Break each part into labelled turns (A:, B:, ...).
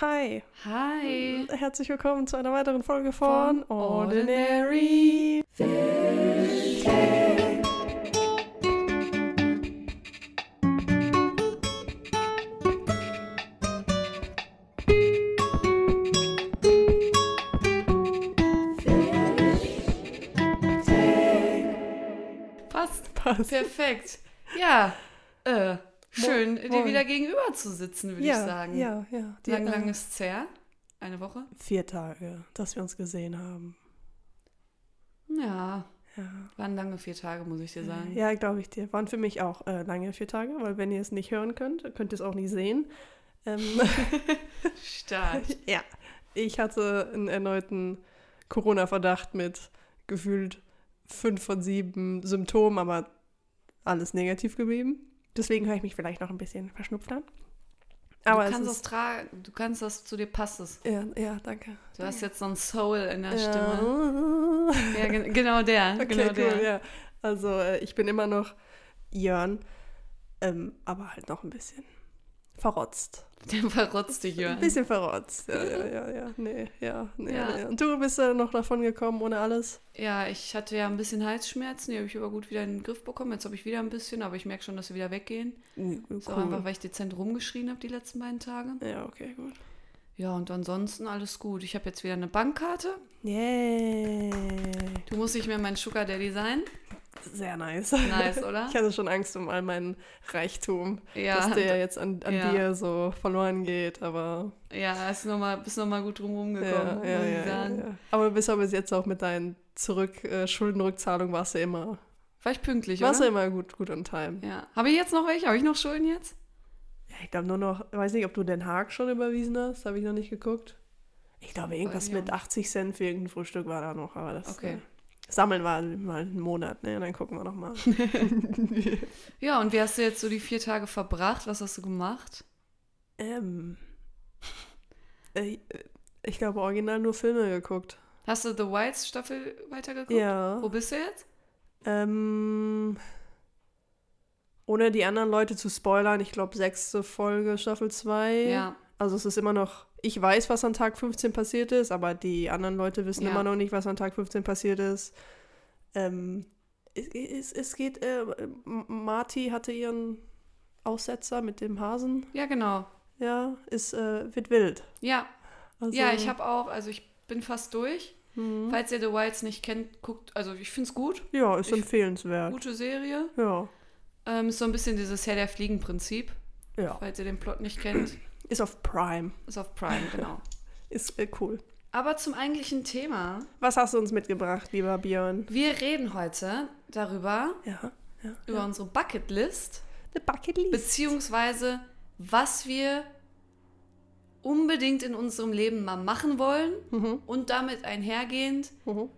A: Hi.
B: Hi.
A: Herzlich willkommen zu einer weiteren Folge von,
B: Von Ordinary Passt.
A: Passt.
B: Perfekt. Ja. Äh, schön, dir
A: moin.
B: wieder gegenüber zu sitzen, würde
A: ja,
B: ich sagen.
A: Ja, ja. Die,
B: Lang,
A: äh,
B: lang ist her? Eine Woche?
A: Vier Tage, dass wir uns gesehen haben.
B: Ja.
A: Ja,
B: Waren lange vier Tage, muss ich dir sagen.
A: ja glaube ich dir. Waren für mich auch äh, lange vier Tage, weil wenn ihr es nicht hören könnt, könnt ihr es auch nicht sehen. Ähm,
B: Stark.
A: ja, ich hatte einen erneuten Corona-Verdacht mit gefühlt fünf von sieben Symptomen, aber alles negativ geblieben. Deswegen höre ich mich vielleicht noch ein bisschen verschnupft an. Aber
B: du kannst das tragen, du kannst das, zu dir passt es.
A: ja, ja, danke.
B: Du hast jetzt so ein Soul in der
A: Ja.
B: Stimme. Ja, gen genau der.
A: Okay,
B: genau
A: cool,
B: der.
A: ja. Also äh, ich bin immer noch Jörn, ähm, aber halt noch ein bisschen verrotzt.
B: Der verrotzte Jörn.
A: Ein bisschen verrotzt. Ja, ja, ja, ja. Nee, ja, nee,
B: Ja.
A: nee. Und du bist äh, noch davon gekommen ohne alles?
B: Ja, ich hatte ja ein bisschen Halsschmerzen, die habe ich aber gut wieder in den Griff bekommen. Jetzt habe ich wieder ein bisschen, aber ich merke schon, dass sie wieder weggehen.
A: Cool.
B: So einfach, weil ich dezent rumgeschrien habe die letzten beiden Tage.
A: Ja, okay, gut.
B: Ja, und ansonsten alles gut. Ich habe jetzt wieder eine Bankkarte.
A: Yay.
B: Du musst nicht mehr mein Sugar Daddy sein.
A: Sehr nice.
B: Nice, oder?
A: Ich hatte schon Angst um all meinen Reichtum,
B: Ja,
A: dass der jetzt an, an
B: ja.
A: dir so verloren geht, aber
B: ja, ist noch mal, bist nochmal gut drum rumgekommen,
A: ja,
B: muss ich sagen.
A: Aber du bist aber bis jetzt auch mit deinen Zurück äh, Schuldenrückzahlungen warst du immer,
B: War ich pünktlich,
A: warst du
B: oder?
A: immer gut, gut on time.
B: Ja. Habe ich jetzt noch welche? Habe ich noch Schulden jetzt?
A: Ja, ich glaube nur noch, weiß nicht, ob du Den Haag schon überwiesen hast, habe ich noch nicht geguckt. Ich glaube, irgendwas mit 80 Cent für irgendein Frühstück war da noch, aber das
B: Okay.
A: Sammeln wir mal einen Monat, ne? Dann gucken wir noch mal.
B: Ja, und wie hast du jetzt so die vier Tage verbracht? Was hast du gemacht?
A: ähm, äh, ich glaube, original nur Filme geguckt.
B: Hast du The Whites Staffel weitergeguckt?
A: Ja.
B: Wo bist du jetzt?
A: Ähm, ohne die anderen Leute zu spoilern, ich glaube, sechste Folge, Staffel 2.
B: Ja.
A: Also es ist immer noch, ich weiß, was an Tag 15 passiert ist, aber die anderen Leute wissen
B: Ja.
A: immer noch nicht, was an Tag 15 passiert ist. Ähm, es, es, es geht, äh, Marty hatte ihren Aussetzer mit dem Hasen.
B: Ja, genau.
A: Ja, ist, äh, wird wild.
B: Ja,
A: Also,
B: ja, ich habe auch, also ich bin fast durch.
A: Mhm.
B: Falls ihr The Whites nicht kennt, guckt, also ich finde es gut.
A: Ja, ist
B: ich-
A: empfehlenswert.
B: Gute Serie.
A: Ja,
B: Ähm, ist so ein bisschen dieses Herr der Fliegen-Prinzip.
A: ja.
B: Falls ihr den Plot nicht kennt,
A: Ist auf Prime.
B: ist auf Prime, genau.
A: Ist äh, cool.
B: Aber zum eigentlichen Thema.
A: Was hast du uns mitgebracht, lieber Björn?
B: Wir reden heute darüber,
A: Ja, ja.
B: über unsere Bucketlist,
A: The Bucket List.
B: beziehungsweise was wir unbedingt in unserem Leben mal machen wollen
A: Mhm.
B: und damit einhergehend,
A: Mhm.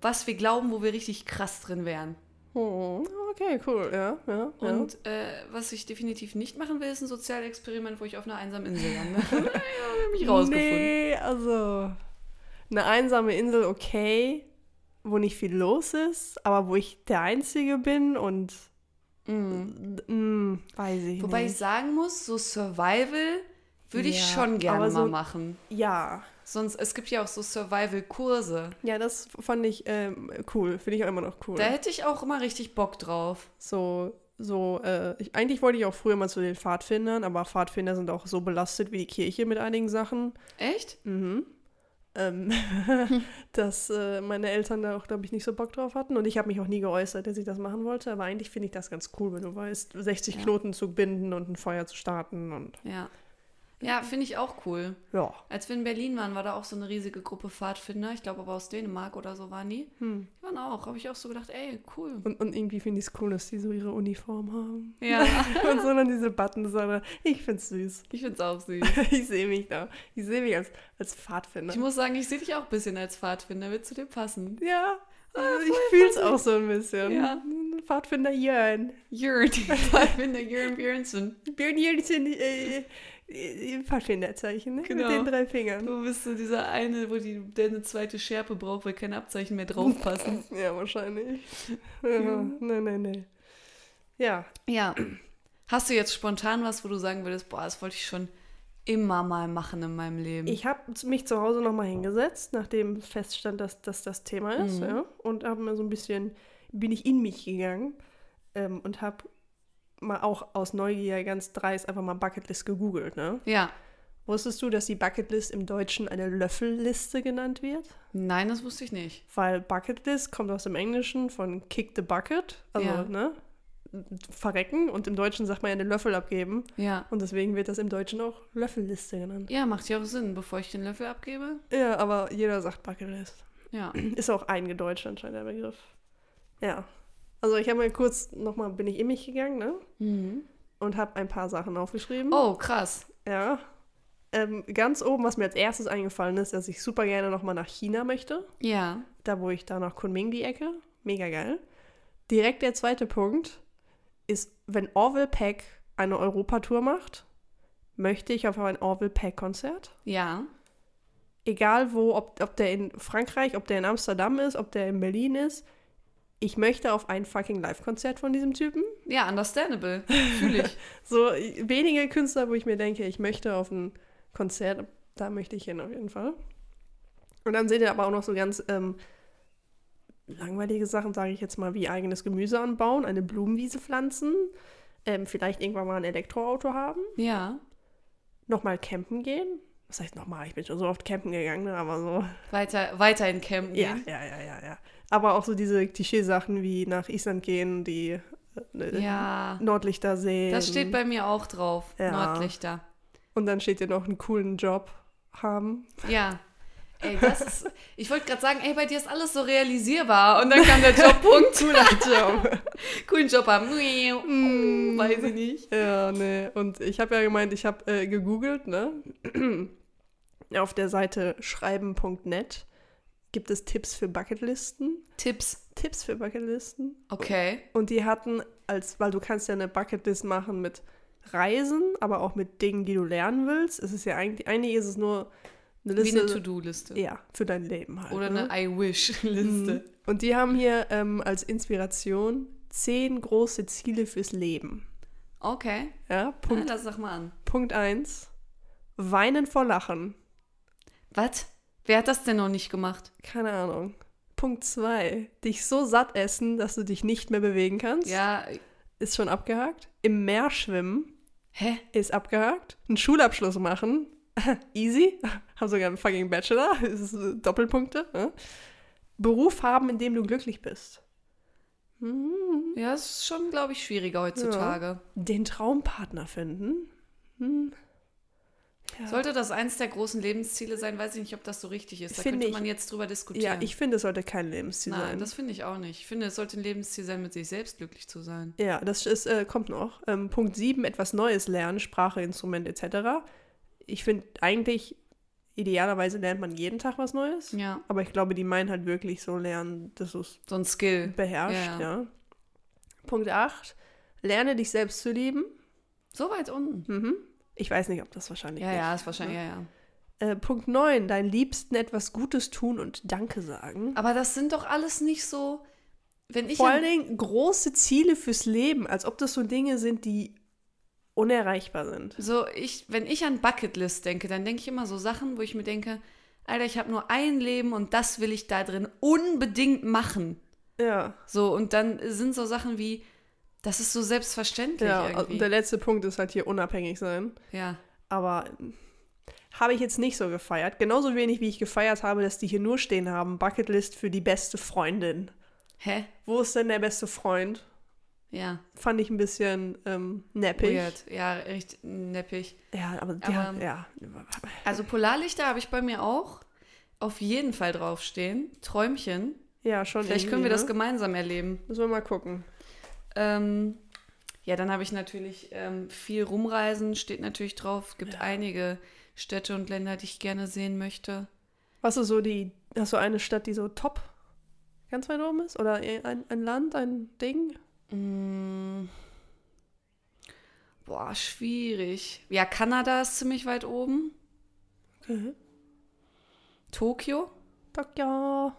B: was wir glauben, wo wir richtig krass drin wären.
A: Oh, okay, cool, ja, ja. ja.
B: Und äh, was ich definitiv nicht machen will, ist ein Sozialexperiment, wo ich auf einer einsamen Insel lande. ja, hab mich rausgefunden.
A: Nee, also eine einsame Insel, okay, wo nicht viel los ist, aber wo ich der Einzige bin und
B: Mhm.
A: mm, weiß ich
B: Wobei ich
A: nicht.
B: sagen muss, so Survival würde ich
A: Ja,
B: schon gerne
A: so-
B: mal machen.
A: Ja,
B: Sonst, es gibt ja auch so Survival-Kurse.
A: ja, das fand ich ähm, cool, finde ich auch immer noch cool.
B: Da hätte ich auch immer richtig Bock drauf.
A: So, so, äh, ich, eigentlich wollte ich auch früher mal zu den Pfadfindern, aber Pfadfinder sind auch so belastet wie die Kirche mit einigen Sachen.
B: Echt?
A: Mhm. Ähm, dass äh, meine Eltern da auch, glaube ich, nicht so Bock drauf hatten. Und ich habe mich auch nie geäußert, dass ich das machen wollte. Aber eigentlich finde ich das ganz cool, wenn du weißt, 60
B: Ja.
A: Knoten zu binden und ein Feuer zu starten. Und
B: Ja. Ja, finde ich auch cool.
A: ja.
B: Als wir in Berlin waren, war da auch so eine riesige Gruppe Pfadfinder. Ich glaube aber aus Dänemark oder so waren die.
A: Hm.
B: Die waren auch. Habe ich auch so gedacht, ey, cool.
A: Und, und irgendwie finde ich es cool, dass die so ihre Uniform haben.
B: Ja,
A: und so dann diese Buttons. aber Ich finde es süß.
B: ich finde es auch süß.
A: Ich sehe mich da. Ich sehe mich als, als Pfadfinder.
B: Ich muss sagen, ich sehe dich auch ein bisschen als Pfadfinder. Wird zu dir passen.
A: ja, also
B: Ah,
A: ich
B: voll
A: fühle es auch so ein bisschen.
B: Ja.
A: Pfadfinder Jörn.
B: Jörn. Pfadfinder Jörn Björnsen.
A: Björn Jörnchen, äh, äh, Pfadfinderzeichen, ne?
B: Genau.
A: Mit den drei Fingern.
B: Du bist so dieser eine, wo die, der eine zweite Schärpe braucht, weil keine Abzeichen mehr draufpassen.
A: Ja, wahrscheinlich. Ja, nee, nee, nee. Ja,
B: Ja. Hast du jetzt spontan was, wo du sagen würdest, boah, das wollte ich schon immer mal machen in meinem Leben.
A: Ich habe mich zu Hause nochmal hingesetzt, nachdem feststand, dass das das Thema ist,
B: Mhm.
A: ja, und habe mir so ein bisschen, bin ich in mich gegangen ähm, und habe mal auch aus Neugier ganz dreist einfach mal Bucketlist gegoogelt, ne?
B: ja.
A: Wusstest du, dass die Bucketlist im Deutschen eine Löffelliste genannt wird?
B: Nein, das wusste ich nicht.
A: Weil Bucketlist kommt aus dem Englischen von Kick the Bucket, also,
B: Ja.
A: ne? Verrecken und im Deutschen sagt man ja den Löffel abgeben
B: Ja.
A: und deswegen wird das im Deutschen auch Löffelliste genannt.
B: Ja, macht ja auch Sinn, bevor ich den Löffel abgebe.
A: Ja, aber jeder sagt Bucketlist.
B: Ja.
A: Ist auch eingedeutscht anscheinend der Begriff. Ja. Also ich habe mir kurz nochmal, bin ich in mich gegangen, ne?
B: Mhm.
A: Und habe ein paar Sachen aufgeschrieben.
B: Oh, krass.
A: Ja. Ähm, ganz oben, was mir als erstes eingefallen ist, dass ich super gerne nochmal nach China möchte.
B: Ja.
A: Da, wo ich da nach Kunming die Ecke. Mega geil. Direkt der zweite Punkt ist, wenn Orville Peck eine Europatour macht, möchte ich auf ein Orville Peck Konzert.
B: Ja.
A: egal wo, ob, ob der in Frankreich, ob der in Amsterdam ist, ob der in Berlin ist, ich möchte auf ein fucking Live-Konzert von diesem Typen.
B: Ja, understandable. Fühle ich.
A: So wenige Künstler, wo ich mir denke, ich möchte auf ein Konzert, da möchte ich hin auf jeden Fall. Und dann seht ihr aber auch noch so ganz ähm, langweilige Sachen, sage ich jetzt mal, wie eigenes Gemüse anbauen, eine Blumenwiese pflanzen, ähm, vielleicht irgendwann mal ein Elektroauto haben,
B: Ja.
A: nochmal campen gehen. Was heißt nochmal? Ich bin schon so oft campen gegangen, ne? aber so.
B: Weiter, weiter in Campen
A: Ja, ja, ja, ja, ja. Aber auch so diese Klischeesachen wie nach Island gehen, die äh,
B: Ja.
A: Nordlichter sehen.
B: Das steht bei mir auch drauf.
A: Ja.
B: Nordlichter.
A: Und dann steht ja noch einen coolen Job haben.
B: Ja. Ey, das ist. Ich wollte gerade sagen, ey, bei dir ist alles so realisierbar. Und dann kam der Jobpunkt.
A: Cooler Job.
B: Coolen Job haben.
A: Mm.
B: Weiß ich nicht.
A: ja, nee. Und ich habe ja gemeint, ich habe äh, gegoogelt, ne? Auf der Seite schreiben.net gibt es Tipps für Bucketlisten.
B: Tipps.
A: Tipps für Bucketlisten.
B: Okay.
A: Und die hatten als, weil du kannst ja eine Bucketlist machen mit Reisen, aber auch mit Dingen, die du lernen willst. Es ist ja eigentlich, eigentlich ist es nur eine
B: Wie
A: Liste.
B: eine To-Do-Liste.
A: ja, für dein Leben halt.
B: Oder
A: ne?
B: eine I-Wish-Liste.
A: Mhm. Und die haben hier ähm, als Inspiration zehn große Ziele fürs Leben.
B: Okay.
A: Ja,
B: Ja,
A: Punkt,
B: lass doch mal an.
A: Punkt eins. Weinen vor Lachen.
B: Was? Wer hat das denn noch nicht gemacht?
A: Keine Ahnung. Punkt zwei. Dich so satt essen, dass du dich nicht mehr bewegen kannst.
B: Ja.
A: Ist schon abgehakt. Im Meer schwimmen.
B: Hä?
A: Ist abgehakt. Einen Schulabschluss machen. Easy. Hab sogar einen fucking Bachelor. Das ist äh, Doppelpunkte. Ne? Beruf haben, in dem du glücklich bist. Hm.
B: Ja, es ist schon, glaube ich, schwieriger heutzutage.
A: Den Traumpartner finden. Hm. Ja.
B: Sollte das eins der großen Lebensziele sein? Weiß ich nicht, ob das so richtig ist. Da
A: Finde
B: könnte
A: ich-
B: man jetzt drüber
A: ja,
B: diskutieren.
A: ich finde, es sollte kein Lebensziel
B: Nein,
A: sein.
B: das finde ich auch nicht. Ich finde, es sollte ein Lebensziel sein, mit sich selbst glücklich zu sein.
A: ja, das ist, äh, kommt noch. Ähm, Punkt 7, etwas Neues lernen, Sprache, Instrument etc. Ich finde eigentlich, idealerweise lernt man jeden Tag was Neues.
B: Ja,
A: Aber ich glaube, die meinen halt wirklich so lernen, dass du es
B: so ein Skill.
A: beherrscht.
B: Ja.
A: Ja. Punkt 8, lerne dich selbst zu lieben.
B: So weit unten.
A: Mhm. Ich weiß nicht, ob das wahrscheinlich
B: Ja,
A: nicht.
B: ja, ist wahrscheinlich, ja, ja.
A: Äh, Punkt 9, deinen Liebsten etwas Gutes tun und Danke sagen.
B: Aber das sind doch alles nicht so. Wenn ich
A: Vor allen Dingen große Ziele fürs Leben, als ob das so Dinge sind, die unerreichbar sind.
B: so ich, wenn ich an Bucketlist denke, dann denke ich immer so Sachen, wo ich mir denke, Alter, ich habe nur ein Leben und das will ich da drin unbedingt machen.
A: Ja,
B: So, und dann sind so Sachen wie, das ist so selbstverständlich
A: ja.
B: irgendwie.
A: Und der letzte Punkt ist halt hier unabhängig sein.
B: ja.
A: Aber habe ich jetzt nicht so gefeiert. Genauso wenig, wie ich gefeiert habe, dass die hier nur stehen haben. Bucketlist für die beste Freundin.
B: Hä?
A: Wo ist denn der beste Freund?
B: Ja.
A: Fand ich ein bisschen ähm, neppig.
B: Weird. Ja, echt neppig.
A: Ja, aber, die
B: Aber-
A: haben- ja.
B: Also Polarlichter habe ich bei mir auch auf jeden Fall draufstehen. Träumchen.
A: Ja, schon.
B: Vielleicht können wir
A: irgendwie,
B: das
A: ne?
B: gemeinsam erleben.
A: Müssen wir mal gucken.
B: Ähm, ja, dann habe ich natürlich ähm, viel rumreisen, steht natürlich drauf. Es gibt
A: Ja.
B: einige Städte und Länder, die ich gerne sehen möchte.
A: Was ist so die, hast du eine Stadt, die so top ganz weit oben ist? Oder ein, ein Land, ein Ding?
B: Mm. Boah, schwierig. Ja, Kanada ist ziemlich weit oben.
A: Okay.
B: Tokio.
A: Tokio.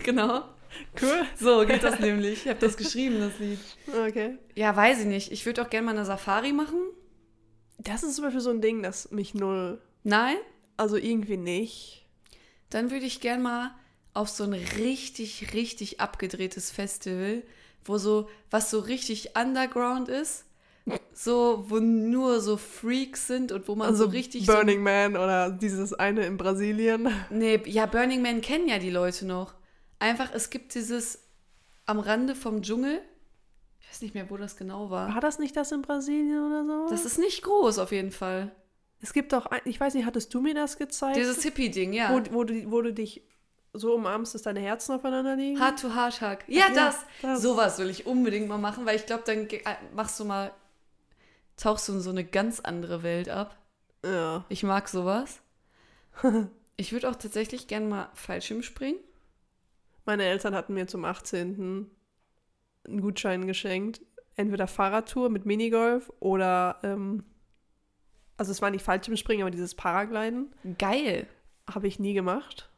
B: genau.
A: Cool.
B: So geht das nämlich. Ich habe das geschrieben, das Lied.
A: Okay.
B: Ja, weiß ich nicht. Ich würde auch gerne mal eine Safari machen.
A: Das ist zum Beispiel so ein Ding, das mich null.
B: Nein?
A: Also irgendwie nicht.
B: Dann würde ich gern mal auf so ein richtig, richtig abgedrehtes Festival, wo so, was so richtig underground ist, so, wo nur so Freaks sind und wo man
A: Also
B: so richtig
A: Burning Man oder dieses eine in Brasilien.
B: so. Nee, ja, Burning Man kennen ja die Leute noch. Einfach, es gibt dieses am Rande vom Dschungel. Ich weiß nicht mehr, wo das genau war.
A: War das nicht das in Brasilien oder so?
B: Das ist nicht groß auf jeden Fall.
A: es gibt doch, ein, ich weiß nicht, hattest du mir das gezeigt?
B: Dieses Hippie-Ding, ja.
A: wo, wo, du, wo du dich so umarmst, dass deine Herzen aufeinander liegen?
B: Hard to Hard Hug. Ja,
A: Ja,
B: das.
A: das.
B: Sowas will ich unbedingt mal machen, weil ich glaube, dann äh, machst du mal, tauchst du in so eine ganz andere Welt ab.
A: Ja.
B: Ich mag sowas. ich würde auch tatsächlich gern mal Fallschirm springen.
A: Meine Eltern hatten mir zum 18. einen Gutschein geschenkt. Entweder Fahrradtour mit Minigolf oder, ähm, also es war nicht Fallschirmspringen, aber dieses Paragliden
B: Geil.
A: habe ich nie gemacht.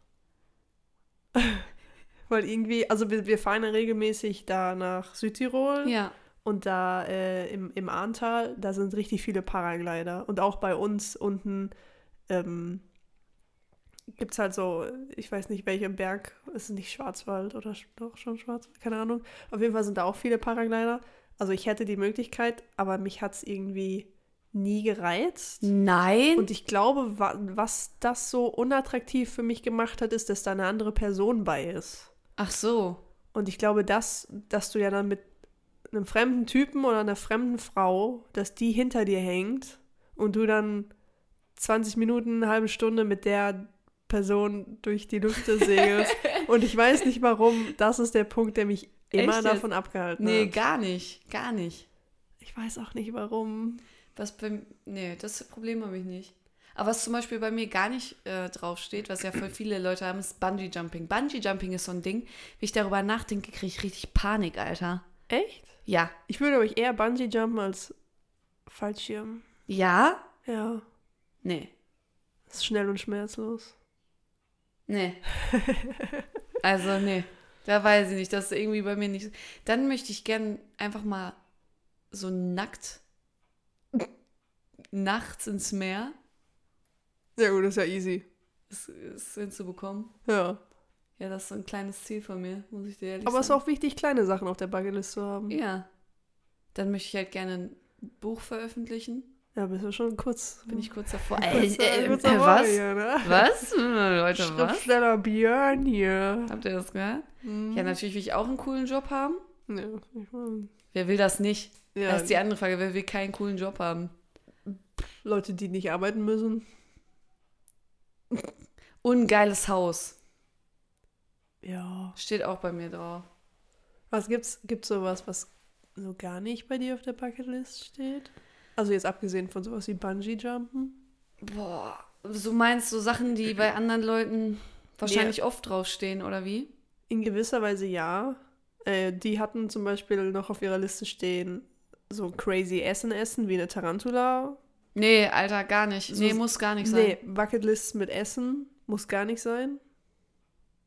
A: Weil irgendwie, also wir, wir fahren ja regelmäßig da nach Südtirol
B: Ja.
A: Und da äh, im, im Ahrntal, da sind richtig viele Paraglider. Und auch bei uns unten ähm, gibt es halt so, ich weiß nicht, welcher Berg, ist es nicht Schwarzwald oder doch schon Schwarzwald, keine Ahnung. Auf jeden Fall sind da auch viele Paraglider. Also ich hätte die Möglichkeit, aber mich hat es irgendwie nie gereizt.
B: Nein.
A: Und ich glaube, wa was das so unattraktiv für mich gemacht hat, ist, dass da eine andere Person bei ist.
B: Ach so.
A: Und ich glaube, dass, dass du ja dann mit einem fremden Typen oder einer fremden Frau, dass die hinter dir hängt und du dann 20 Minuten, eine halbe Stunde mit der Person durch die Lüfte segelst. und ich weiß nicht warum, das ist der Punkt, der mich immer
B: Echt
A: davon abgehalten
B: Nee,
A: hat.
B: gar nicht. Gar nicht.
A: Ich weiß auch nicht warum.
B: Was beim. Nee, das Problem habe ich nicht. Aber was zum Beispiel bei mir gar nicht äh, draufsteht, was ja voll viele Leute haben, ist Bungee Jumping. Bungee Jumping ist so ein Ding, wie ich darüber nachdenke, kriege ich richtig Panik, Alter.
A: Echt?
B: Ja.
A: Ich würde euch eher Bungee jumpen als Fallschirm.
B: Ja?
A: Ja,
B: Nee.
A: ist schnell und schmerzlos.
B: Nee. also, nee. Da weiß ich nicht. Das ist irgendwie bei mir nicht. Dann möchte ich gern einfach mal so nackt nachts ins Meer.
A: Ja gut, ist ja easy.
B: Das ist hinzubekommen.
A: Ja.
B: Ja, das ist so ein kleines Ziel von mir, muss ich dir ehrlich
A: Aber es ist
B: sagen.
A: auch wichtig, kleine Sachen auf der Bucketlist zu haben.
B: Ja. Dann möchte ich halt gerne ein Buch veröffentlichen.
A: Ja, bist du schon kurz.
B: Bin ich kurz davor.
A: kurz,
B: Äh, äh,
A: kurz
B: äh,
A: davor
B: was?
A: Hier, ne?
B: Was? Leute, was?
A: Schriftsteller Björn hier.
B: Habt ihr das gehört?
A: Mhm.
B: Ja, natürlich will ich auch einen coolen Job haben.
A: Ja, ich mein,
B: Wer will das nicht?
A: ja,
B: Das ist die andere Frage. Wer will keinen coolen Job haben?
A: Leute, die nicht arbeiten müssen.
B: Und ein geiles Haus.
A: Ja.
B: Steht auch bei mir drauf.
A: Was gibt's? Gibt's sowas, was so gar nicht bei dir auf der Bucketlist steht? Also jetzt abgesehen von sowas wie Bungee Jumpen?
B: Boah. So meinst du Sachen, die bei anderen Leuten wahrscheinlich oft draufstehen, oder wie?
A: In gewisser Weise ja. Äh, die hatten zum Beispiel noch auf ihrer Liste stehen, so crazy Essen essen wie eine Tarantula.
B: Nee, Alter, gar nicht.
A: So-
B: Nee, muss gar nicht sein.
A: Nee, Bucketlists mit Essen muss gar nicht sein.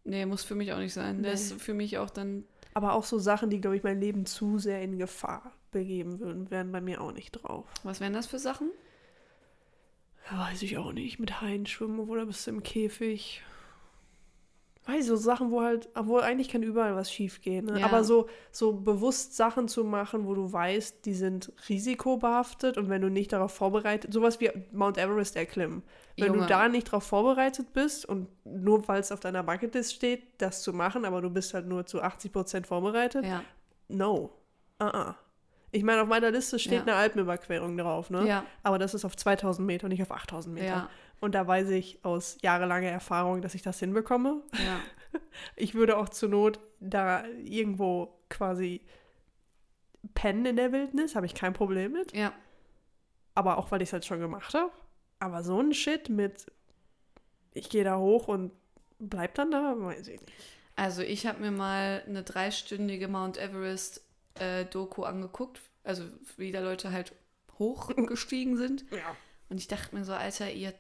B: Nee, muss für mich auch nicht sein.
A: Nee.
B: Das ist für mich auch dann.
A: Aber auch so Sachen, die, glaube ich, mein Leben zu sehr in Gefahr begeben würden, wären bei mir auch nicht drauf.
B: Was wären das für Sachen?
A: Ja, weiß ich auch nicht. Mit Haien schwimmen oder bist du im Käfig. Weiß ich, so Sachen, wo halt, obwohl eigentlich kann überall was schief gehen. Ne?
B: Ja.
A: Aber so, so bewusst Sachen zu machen, wo du weißt, die sind risikobehaftet und wenn du nicht darauf vorbereitet, sowas wie Mount Everest erklimmen. Wenn
B: Junge.
A: du da nicht darauf vorbereitet bist und nur weil es auf deiner Bucketlist steht, das zu machen, aber du bist halt nur zu 80% vorbereitet,
B: Ja.
A: no. Uh -uh. Ich meine, auf meiner Liste steht
B: Ja.
A: eine Alpenüberquerung drauf, ne?
B: Ja.
A: Aber das ist auf 2000 Meter und nicht auf 8000 Meter.
B: Ja.
A: Und da weiß ich aus jahrelanger Erfahrung, dass ich das hinbekomme.
B: Ja.
A: Ich würde auch zur Not da irgendwo quasi pennen in der Wildnis, habe ich kein Problem mit.
B: Ja.
A: Aber auch, weil ich es halt schon gemacht habe. Aber so ein Shit mit, ich gehe da hoch und bleib dann da, weiß ich nicht.
B: Also ich habe mir mal eine dreistündige Mount Everest äh, Doku angeguckt, also wie da Leute halt hochgestiegen sind.
A: Ja.
B: Und ich dachte mir so, Alter, ihr.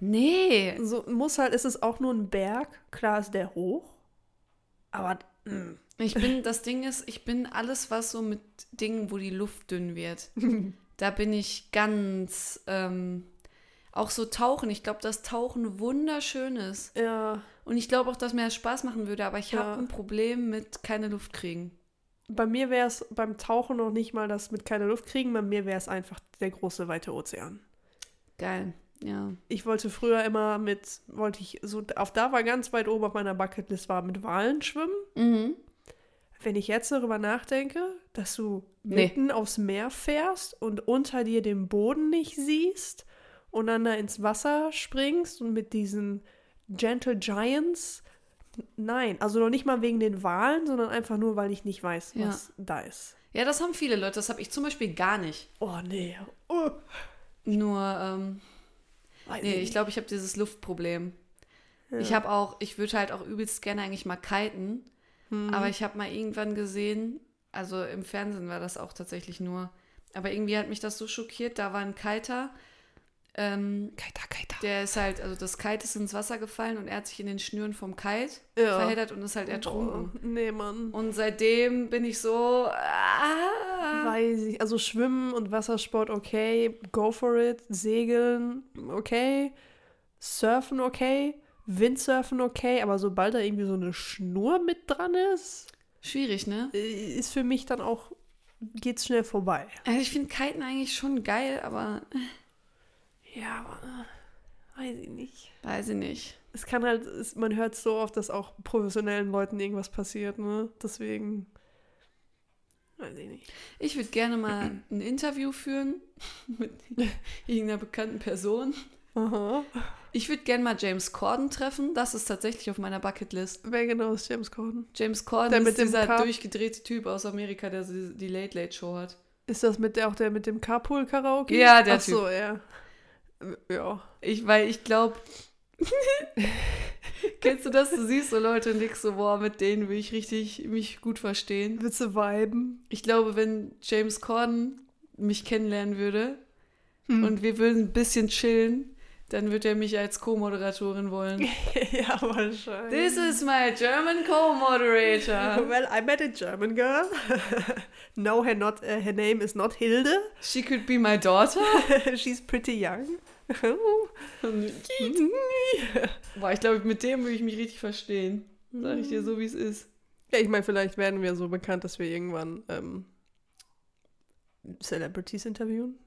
B: Nee.
A: So muss halt, ist es auch nur ein Berg, klar ist der hoch. Aber mm.
B: Ich bin, das Ding ist, ich bin alles, was so mit Dingen, wo die Luft dünn wird, da bin ich ganz, ähm, auch so Tauchen. Ich glaube, dass Tauchen wunderschön ist.
A: ja,
B: Und ich glaube auch, dass mir das Spaß machen würde, aber ich
A: Ja.
B: habe ein Problem mit keine Luft kriegen.
A: bei mir wäre es beim Tauchen noch nicht mal das mit keine Luft kriegen, bei mir wäre es einfach der große weite Ozean.
B: Geil, ja.
A: Ich wollte früher immer mit, wollte ich so, auf da war ganz weit oben auf meiner Bucketlist war mit Walen schwimmen.
B: Mhm.
A: Wenn ich jetzt darüber nachdenke, dass du
B: Nee.
A: mitten aufs Meer fährst und unter dir den Boden nicht siehst und dann da ins Wasser springst und mit diesen Gentle Giants. Nein, also noch nicht mal wegen den Walen, sondern einfach nur, weil ich nicht weiß,
B: Ja.
A: was da ist.
B: Ja, das haben viele Leute. Das habe ich zum Beispiel gar nicht.
A: Oh nee. Oh.
B: Nur, ähm,
A: Weiß
B: nee, ich glaube, ich habe dieses Luftproblem.
A: Ja.
B: Ich habe auch, ich würde halt auch übelst gerne eigentlich mal kiten.
A: Hm.
B: Aber ich habe mal irgendwann gesehen, also im Fernsehen war das auch tatsächlich nur. Aber irgendwie hat mich das so schockiert. Da war ein Kiter, ähm,
A: Kaita, Kaita.
B: der ist halt, also das Kite ist ins Wasser gefallen und er hat sich in den Schnüren vom Kite
A: Ja.
B: verheddert und ist halt ertrunken.
A: Boah, nee, Mann.
B: Und seitdem bin ich so. Ah,
A: Weiß ich. Also Schwimmen und Wassersport okay, go for it. Segeln okay. Surfen okay. Windsurfen okay. Aber sobald da irgendwie so eine Schnur mit dran ist,
B: schwierig, ne?
A: äh, ist für mich dann auch, geht's schnell vorbei.
B: Also ich finde Kiten eigentlich schon geil, aber
A: Ja, aber äh, weiß ich nicht.
B: weiß ich nicht.
A: Es kann halt, es, man hört so oft, dass auch professionellen Leuten irgendwas passiert, ne? Deswegen, weiß ich nicht.
B: Ich würde gerne mal ein Interview führen mit irgendeiner bekannten Person.
A: Aha.
B: Ich würde gerne mal James Corden treffen. Das ist tatsächlich auf meiner Bucketlist.
A: Wer genau ist James Corden?
B: James Corden
A: Der
B: ist
A: mit dem
B: dieser
A: Car-
B: durchgedrehte Typ aus Amerika, der die Late Late Show hat.
A: Ist das mit der auch der mit dem Carpool-Karaoke?
B: Ja, der
A: Ach so, ja. Ja.
B: Ich, weil ich glaube. Kennst du das? Du siehst so Leute und denkst so, boah, mit denen will ich richtig mich gut verstehen.
A: Willst du viben?
B: Ich glaube, wenn James Corden mich kennenlernen würde
A: Hm.
B: und wir würden ein bisschen chillen, dann wird er mich als Co-Moderatorin wollen.
A: ja, wahrscheinlich.
B: This is my German co-moderator.
A: Well, I met a German girl. no, her, not, uh, her name is not Hilde.
B: She could be my daughter.
A: She's pretty young.
B: Boah, ich glaube, mit dem würde ich mich richtig verstehen. Sag ich dir so, wie es ist.
A: ja, ich meine, vielleicht werden wir so bekannt, dass wir irgendwann ähm, Celebrities interviewen.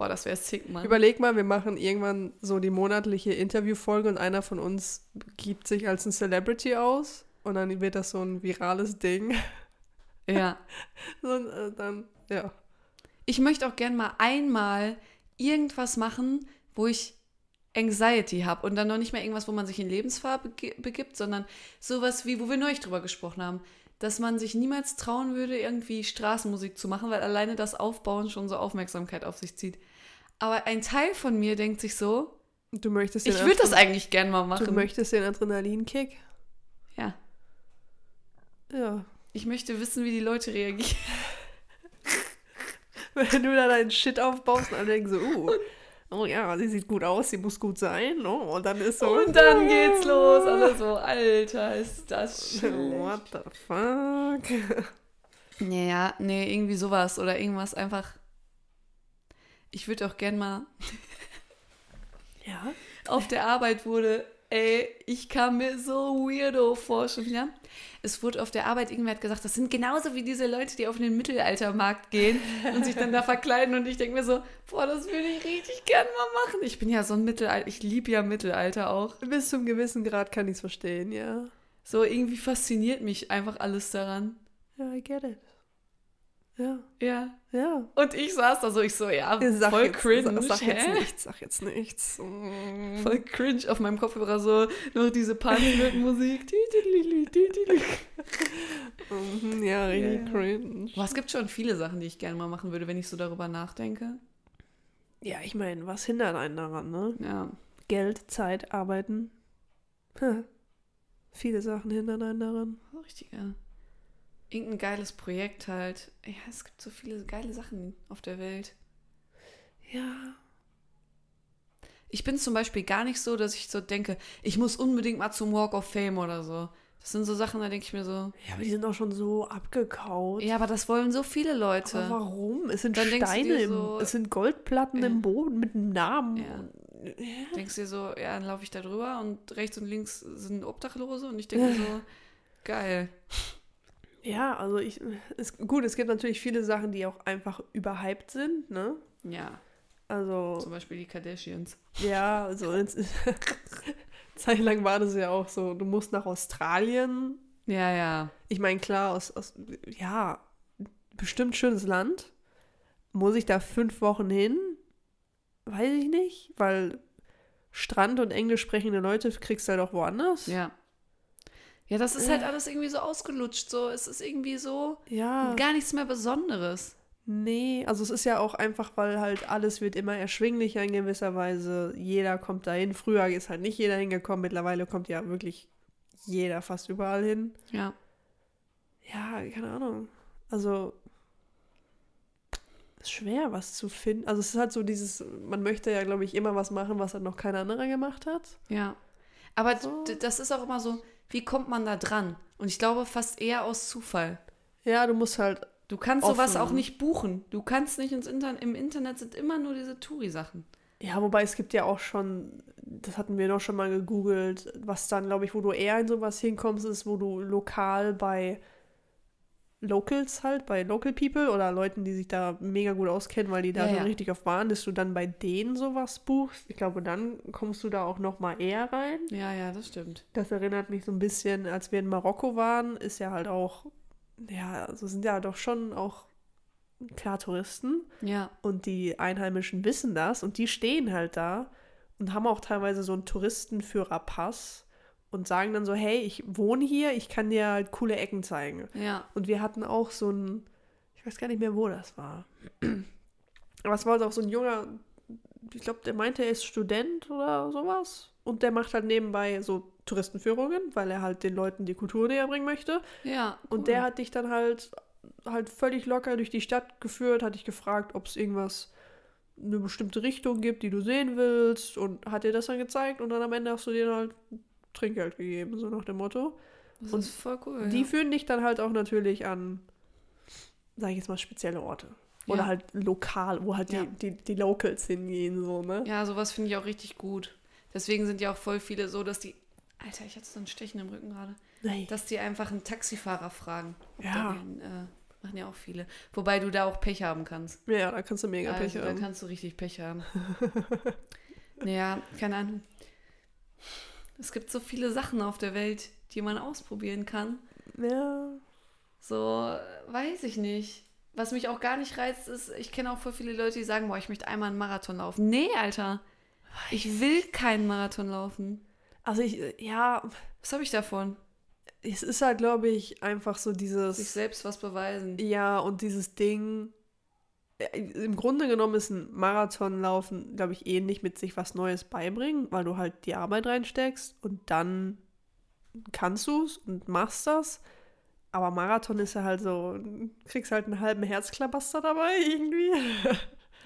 B: Boah, das wäre sick, Mann.
A: Überleg mal, wir machen irgendwann so die monatliche Interviewfolge und einer von uns gibt sich als ein Celebrity aus und dann wird das so ein virales Ding.
B: ja.
A: Und äh, dann, ja.
B: Ich möchte auch gern mal einmal irgendwas machen, wo ich Anxiety habe und dann noch nicht mehr irgendwas, wo man sich in Lebensfahr begibt, sondern sowas wie, wo wir neulich drüber gesprochen haben, dass man sich niemals trauen würde, irgendwie Straßenmusik zu machen, weil alleine das Aufbauen schon so Aufmerksamkeit auf sich zieht. Aber ein Teil von mir denkt sich so,
A: Du möchtest den
B: ich würde das eigentlich gern mal
A: Du
B: machen.
A: möchtest den Adrenalinkick?
B: Ja,
A: Ja.
B: ich möchte wissen, wie die Leute reagieren.
A: Wenn du da deinen Shit aufbaust und alle denken so, uh, oh ja, sie sieht gut aus, sie muss gut sein. Oh, und dann ist so.
B: Und dann geht's los. Alle so, Alter, ist das schlecht.
A: What the fuck?
B: Ja, nee, irgendwie sowas oder irgendwas einfach. Ich würde auch gern mal
A: Ja.
B: auf der Arbeit wurde, ey, ich kam mir so weirdo vor schon wieder. Es wurde auf der Arbeit, irgendwer hat gesagt, das sind genauso wie diese Leute, die auf den Mittelaltermarkt gehen und sich dann da verkleiden und ich denke mir so, boah, das würde ich richtig gern mal machen. Ich bin ja so ein Mittelalter, ich liebe ja Mittelalter auch.
A: Bis zum gewissen Grad kann ich es verstehen, ja.
B: So irgendwie fasziniert mich einfach alles daran.
A: Ja, I get it. Ja,
B: Ja.
A: ja.
B: Und ich saß da so, ich so, ja,
A: Sag
B: voll
A: jetzt,
B: cringe.
A: Sag, sag jetzt nichts, sag jetzt nichts. Mm.
B: Voll cringe auf meinem Kopfhörer so noch diese Panflötenmusik.
A: Mhm, ja, richtig
B: Ja.
A: cringe.
B: Boah, es gibt schon viele Sachen, die ich gerne mal machen würde, wenn ich so darüber nachdenke.
A: Ja, ich meine, was hindert einen daran, ne?
B: Ja.
A: Geld, Zeit, Arbeiten. Ha. Viele Sachen hindern einen daran.
B: So Richtiger. Irgendein geiles Projekt halt. Ja, es gibt so viele geile Sachen auf der Welt.
A: Ja.
B: Ich bin zum Beispiel gar nicht so, dass ich so denke, ich muss unbedingt mal zum Walk of Fame oder so. Das sind so Sachen, da denke ich mir so,
A: Ja, aber die sind auch schon so abgekaut.
B: ja, aber das wollen so viele Leute.
A: Aber warum? Es sind
B: Dann
A: Steine, im,
B: so-
A: es sind Goldplatten
B: Ja.
A: im Boden mit einem Namen.
B: Ja. Denkst dir so, ja, dann laufe ich da drüber und rechts und links sind Obdachlose und ich denke so, geil.
A: Ja, also ich, es, gut, es gibt natürlich viele Sachen, die auch einfach überhyped sind, ne?
B: Ja,
A: Also,
B: zum Beispiel die Kardashians.
A: ja, also jetzt, zeitlang war das ja auch so, du musst nach Australien.
B: Ja, ja.
A: Ich meine, klar, aus, aus, ja, bestimmt schönes Land. Muss ich da fünf Wochen hin? Weiß ich nicht, weil Strand und englisch sprechende Leute kriegst du halt auch woanders.
B: Ja. Ja, das ist halt alles irgendwie so ausgelutscht. So, es ist irgendwie so
A: Ja.
B: gar nichts mehr Besonderes.
A: Nee, also es ist ja auch einfach, weil halt alles wird immer erschwinglicher in gewisser Weise. Jeder kommt dahin. Früher ist halt nicht jeder hingekommen. Mittlerweile kommt ja wirklich jeder fast überall hin.
B: Ja.
A: Ja, keine Ahnung. Also ist schwer, was zu finden. Also es ist halt so dieses, man möchte ja, glaube ich, immer was machen, was halt noch kein anderer gemacht hat.
B: Ja. Aber
A: So.
B: das ist auch immer so, wie kommt man da dran? Und ich glaube fast eher aus Zufall.
A: Ja, du musst halt,
B: Du kannst sowas
A: Offen.
B: auch nicht buchen. Du kannst nicht ins Internet, im Internet sind immer nur diese Touri-Sachen.
A: ja, wobei es gibt ja auch schon, das hatten wir doch schon mal gegoogelt, was dann, glaube ich, wo du eher in sowas hinkommst, ist, wo du lokal bei Locals halt, bei Local People oder Leuten, die sich da mega gut auskennen, weil die da
B: Ja,
A: schon
B: ja.
A: richtig oft waren, dass du dann bei denen sowas buchst. Ich glaube, dann kommst du da auch noch mal eher rein.
B: Ja, ja, das stimmt.
A: Das erinnert mich so ein bisschen, als wir in Marokko waren, ist ja halt auch, ja, also sind ja doch schon auch klar Touristen
B: Ja.
A: und die Einheimischen wissen das und die stehen halt da und haben auch teilweise so einen Touristenführerpass und sagen dann so, hey, ich wohne hier, ich kann dir halt coole Ecken zeigen.
B: Ja.
A: Und wir hatten auch so ein, ich weiß gar nicht mehr, wo das war. Aber es war halt auch so ein junger, ich glaube, der meinte, er ist Student oder sowas. Und der macht halt nebenbei so Touristenführungen, weil er halt den Leuten die Kultur näher bringen möchte.
B: Ja.
A: Und
B: cool.
A: der hat dich dann halt, halt völlig locker durch die Stadt geführt, hat dich gefragt, ob es irgendwas, eine bestimmte Richtung gibt, die du sehen willst. Und hat dir das dann gezeigt. Und dann am Ende hast du dir halt Trinkgeld gegeben, so nach dem Motto.
B: Das
A: und
B: ist voll cool.
A: Die
B: ja.
A: führen dich dann halt auch natürlich an, sag ich jetzt mal, spezielle Orte. Oder
B: Ja.
A: halt lokal, wo halt
B: Ja.
A: die, die, die Locals hingehen, so, ne?
B: Ja, sowas finde ich auch richtig gut. Deswegen sind ja auch voll viele so, dass die. Alter, ich hatte so ein Stechen im Rücken gerade.
A: Nee.
B: Dass die einfach einen Taxifahrer fragen.
A: Ja.
B: den, äh, machen ja auch viele. Wobei du da auch Pech haben kannst.
A: Ja, da kannst du mega Pech
B: also, da
A: haben.
B: kannst du richtig Pech haben. naja, keine Ahnung. Es gibt so viele Sachen auf der Welt, die man ausprobieren kann.
A: Ja.
B: So, äh, weiß ich nicht. Was mich auch gar nicht reizt, ist, ich kenne auch voll viele Leute, die sagen, boah, ich möchte einmal einen Marathon laufen. Nee, Alter. Ich will keinen Marathon laufen.
A: Also ich, ja,
B: Was habe ich davon?
A: es ist halt, glaube ich, einfach so
B: Sich
A: dieses,
B: selbst was beweisen.
A: ja, und dieses Ding, äh, im Grunde genommen ist ein Marathonlaufen, glaube ich, ähnlich mit sich was Neues beibringen, weil du halt die Arbeit reinsteckst und dann kannst du es und machst das. Aber Marathon ist ja halt so, kriegst halt einen halben Herzklabaster dabei irgendwie.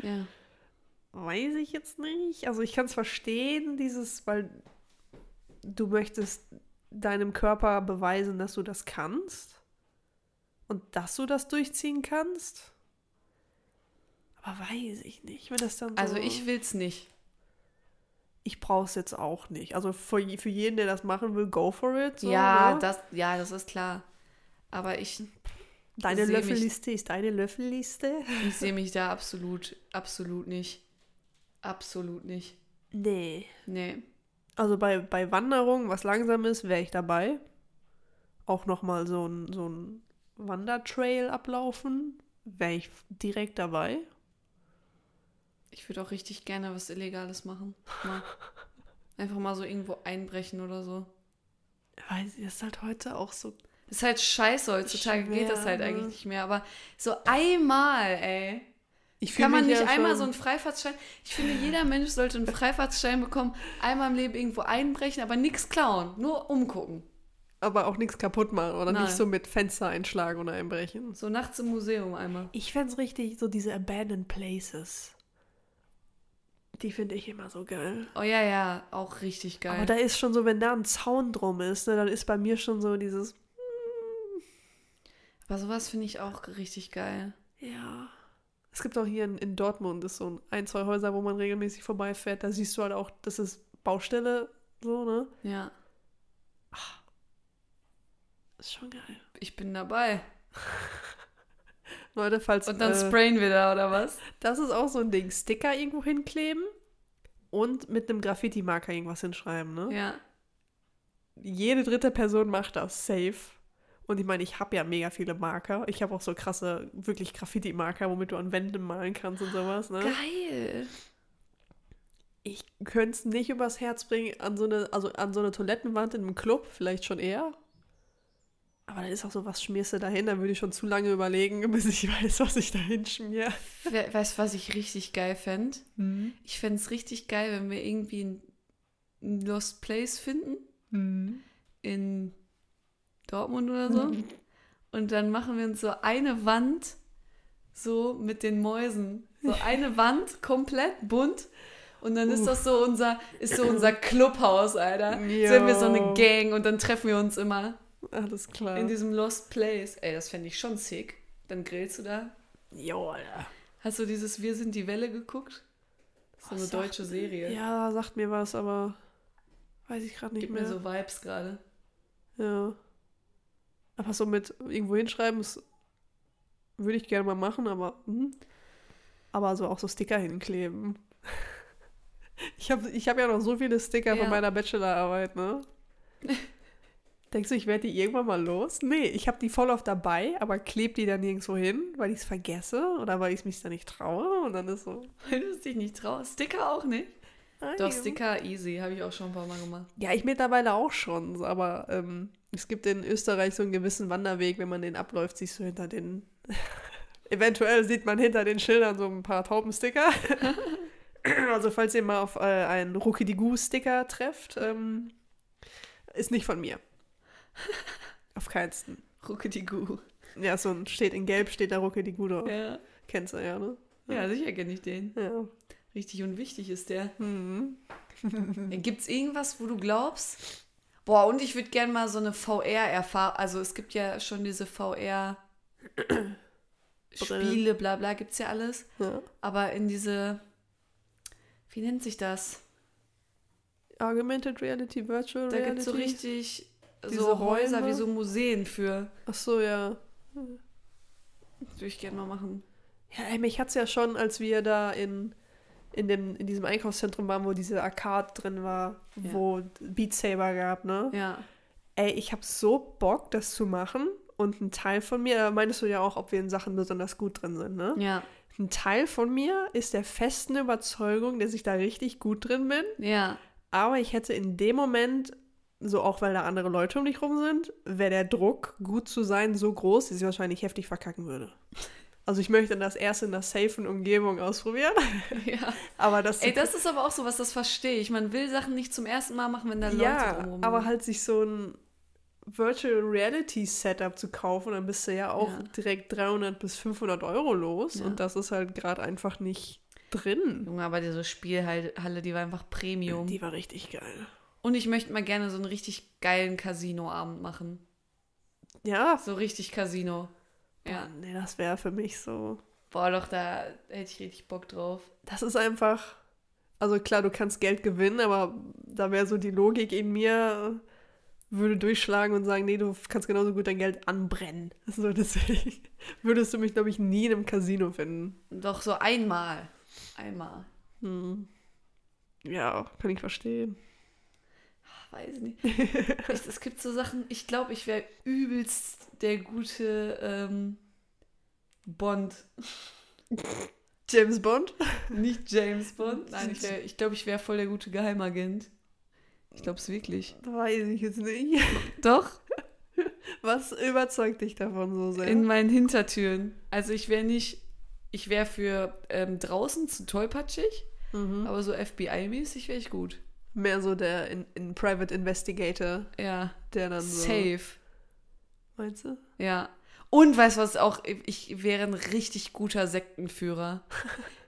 B: Ja.
A: Weiß ich jetzt nicht. Also ich kann es verstehen, dieses, weil du möchtest deinem Körper beweisen, dass du das kannst und dass du das durchziehen kannst. Aber weiß ich nicht, wenn das dann so...
B: Also ich will's nicht.
A: Ich brauche es jetzt auch nicht. Also für, für jeden, der das machen will, go for it. So,
B: ja,
A: ne?
B: das, ja, das ist klar. Aber ich,
A: Deine
B: mich-
A: Löffelliste ist deine Löffelliste.
B: ich sehe mich da absolut, absolut nicht. Absolut nicht.
A: Nee.
B: Nee.
A: Also bei, bei Wanderung, was langsam ist, wäre ich dabei. Auch nochmal so ein, so ein Wandertrail ablaufen, wäre ich direkt dabei.
B: Ich würde auch richtig gerne was Illegales machen. Mal. Einfach mal so irgendwo einbrechen oder so.
A: Weil es ist halt heute auch so.
B: Ist halt scheiße, heutzutage geht das halt
A: Schwer,
B: eigentlich
A: ne?
B: nicht mehr. Aber so einmal, ey.
A: Ich
B: Kann man nicht
A: ja
B: einmal so einen Freifahrtschein? Ich finde, jeder Mensch sollte einen Freifahrtschein bekommen, einmal im Leben irgendwo einbrechen, aber nichts klauen, nur umgucken.
A: Aber auch nichts kaputt machen oder
B: Nein.
A: nicht so mit Fenster einschlagen oder einbrechen.
B: So nachts im Museum einmal.
A: Ich fände es richtig, so diese Abandoned Places. Die finde ich immer so geil.
B: Oh ja, ja, auch richtig geil.
A: Aber da ist schon so, wenn da ein Zaun drum ist, ne, dann ist bei mir schon so dieses,
B: Aber sowas finde ich auch richtig geil.
A: ja. Es gibt auch hier in, in Dortmund ist so ein, ein, zwei Häuser, wo man regelmäßig vorbeifährt. Da siehst du halt auch, das ist Baustelle, so, ne?
B: Ja,
A: Ist schon geil.
B: ich bin dabei.
A: Leute, falls.
B: Und dann
A: äh,
B: sprayen wir da, oder was?
A: Das ist auch so ein Ding. Sticker irgendwo hinkleben und mit einem Graffiti-Marker irgendwas hinschreiben, ne?
B: Ja.
A: Jede dritte Person macht das safe. Und ich meine, ich habe ja mega viele Marker. Ich habe auch so krasse, wirklich Graffiti-Marker, womit du an Wände malen kannst und sowas, ne?
B: Geil.
A: Ich könnte es nicht übers Herz bringen, an so eine, also an so eine Toilettenwand in einem Club, vielleicht schon eher. Aber dann ist auch so, was schmierst du da hin? Dann würde ich schon zu lange überlegen, bis ich weiß, was ich da hinschmier.
B: We weißt du, was ich richtig geil fände?
A: Mhm.
B: Ich fände es richtig geil, wenn wir irgendwie ein Lost Place finden.
A: Mhm.
B: In Dortmund oder so. Und dann machen wir uns so eine Wand so mit den Mäusen. So eine Wand komplett bunt. Und dann ist
A: Uff.
B: das so unser, ist so unser Clubhaus, Alter. So sind wir so eine. Gang und dann treffen wir uns immer
A: Alles klar.
B: in diesem Lost Place. Ey, das fände ich schon sick. Dann grillst du da.
A: Jo, Alter.
B: Hast du dieses Wir sind die Welle geguckt? Das ist so eine deutsche Serie.
A: Ja, sagt mir was, aber weiß ich gerade nicht
B: Gibt
A: mehr.
B: mir so Vibes gerade.
A: Ja. Aber so mit irgendwo hinschreiben, das würde ich gerne mal machen, aber. Hm. Aber so auch so Sticker hinkleben. Ich habe ich hab ja noch so viele Sticker
B: Ja.
A: von meiner Bachelorarbeit, ne? Denkst du, ich werde die irgendwann mal los? Nee, ich habe die voll oft dabei, aber kleb die dann nirgendwo hin, weil ich es vergesse oder weil ich mich da nicht traue. Und dann ist so.
B: Weil du es dich nicht traust. Sticker auch nicht?
A: nein.
B: Doch, Sticker easy. Habe ich auch schon ein paar Mal gemacht.
A: Ja, ich mittlerweile auch schon, aber ähm, es gibt in Österreich so einen gewissen Wanderweg, wenn man den abläuft, siehst du hinter den. Eventuell sieht man hinter den Schildern so ein paar Taubensticker. also, falls ihr mal auf äh, einen Rukidigu-Sticker trefft, ähm, ist nicht von mir. Auf keinsten.
B: Ruckedigu.
A: Ja, so ein steht in Gelb, steht da Rukidigu drauf.
B: Ja.
A: Kennst du ja, ne?
B: ja, sicher kenne ich den.
A: Ja.
B: Richtig und wichtig ist der.
A: Mhm.
B: Gibt es irgendwas, wo du glaubst? Boah, und ich würde gerne mal so eine VR-Erfahrung. Also, es gibt ja schon diese VR-Spiele, bla bla, gibt es ja alles.
A: ja.
B: Aber in diese. Wie nennt sich das?
A: Augmented Reality, Virtual
B: Da
A: Reality.
B: gibt es so richtig
A: Diese
B: so Häuser
A: Räume?
B: wie so Museen für.
A: Ach so, ja.
B: Würde ich gerne mal machen.
A: Ja, ey, mich hat's ja schon, als wir da in, in, dem, in diesem Einkaufszentrum waren, wo diese Arcade drin war,
B: Ja.
A: wo Beat Saber gab, ne?
B: Ja.
A: Ey, ich hab so Bock, das zu machen. Und ein Teil von mir, da meintest du ja auch, ob wir in Sachen besonders gut drin sind, ne?
B: Ja.
A: Ein Teil von mir ist der festen Überzeugung, dass ich da richtig gut drin bin.
B: Ja.
A: Aber ich hätte in dem Moment, so auch weil da andere Leute um dich rum sind, wäre der Druck, gut zu sein, so groß, dass ich wahrscheinlich heftig verkacken würde. Also ich möchte das erst in der safen Umgebung ausprobieren.
B: ja.
A: Aber das
B: Ey, das ist aber auch so was, das verstehe ich. Man will Sachen nicht zum ersten Mal machen, wenn da Leute
A: ja, aber
B: sind.
A: halt sich so ein Virtual Reality Setup zu kaufen, dann bist du ja auch
B: Ja.
A: direkt 300 bis 500 Euro los
B: Ja.
A: und das ist halt gerade einfach nicht drin.
B: Junge, aber diese Spielhalle, die war einfach Premium.
A: Die war richtig geil.
B: Und ich möchte mal gerne so einen richtig geilen Casino-Abend machen.
A: Ja.
B: So richtig Casino. Ja.
A: Ja. Nee, das wäre für mich so.
B: Boah, doch, da hätte ich richtig Bock drauf.
A: Das ist einfach. Also klar, du kannst Geld gewinnen, aber da wäre so die Logik in mir, würde durchschlagen und sagen, nee, du kannst genauso gut dein Geld anbrennen. So, deswegen würdest du mich, glaube ich, nie in einem Casino finden.
B: Doch so einmal. Einmal.
A: Hm. Ja, kann ich verstehen.
B: Weiß nicht. ich, es gibt so Sachen, ich glaube, ich wäre übelst der gute ähm, Bond.
A: James Bond?
B: Nicht James Bond. Nein, ich, wär, ich glaube, ich wäre voll der gute Geheimagent. Ich glaube es wirklich.
A: Weiß ich jetzt nicht.
B: Doch,
A: Was überzeugt dich davon so sehr?
B: in meinen Hintertüren. Also ich wäre nicht, ich wäre für ähm, draußen zu tollpatschig,
A: mhm.
B: aber so FBI-mäßig wäre ich gut.
A: Mehr so der in, in Private Investigator,
B: Ja,
A: der dann so.
B: safe.
A: Meinst du?
B: Ja. Und weißt du was auch, ich wäre ein richtig guter Sektenführer.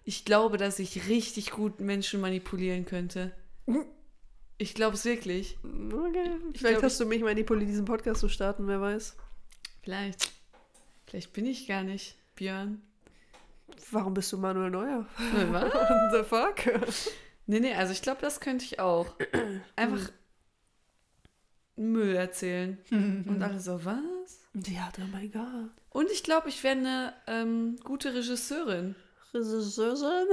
B: Ich glaube, dass ich richtig gut Menschen manipulieren könnte. Ich glaube es wirklich.
A: Okay.
B: Ich
A: Vielleicht
B: glaub,
A: hast du mich manipuliert, diesen Podcast zu starten, wer weiß.
B: Vielleicht. Vielleicht bin ich gar nicht Björn.
A: Warum bist du Manuel Neuer?
B: Äh, Was?
A: What the fuck?
B: Nee, nee, also ich glaube, das könnte ich auch. Einfach Müll erzählen. Und alle so, was?
A: Ja, oh mein Gott.
B: Und ich glaube, ich wäre eine ähm, gute Regisseurin.
A: Regisseurin?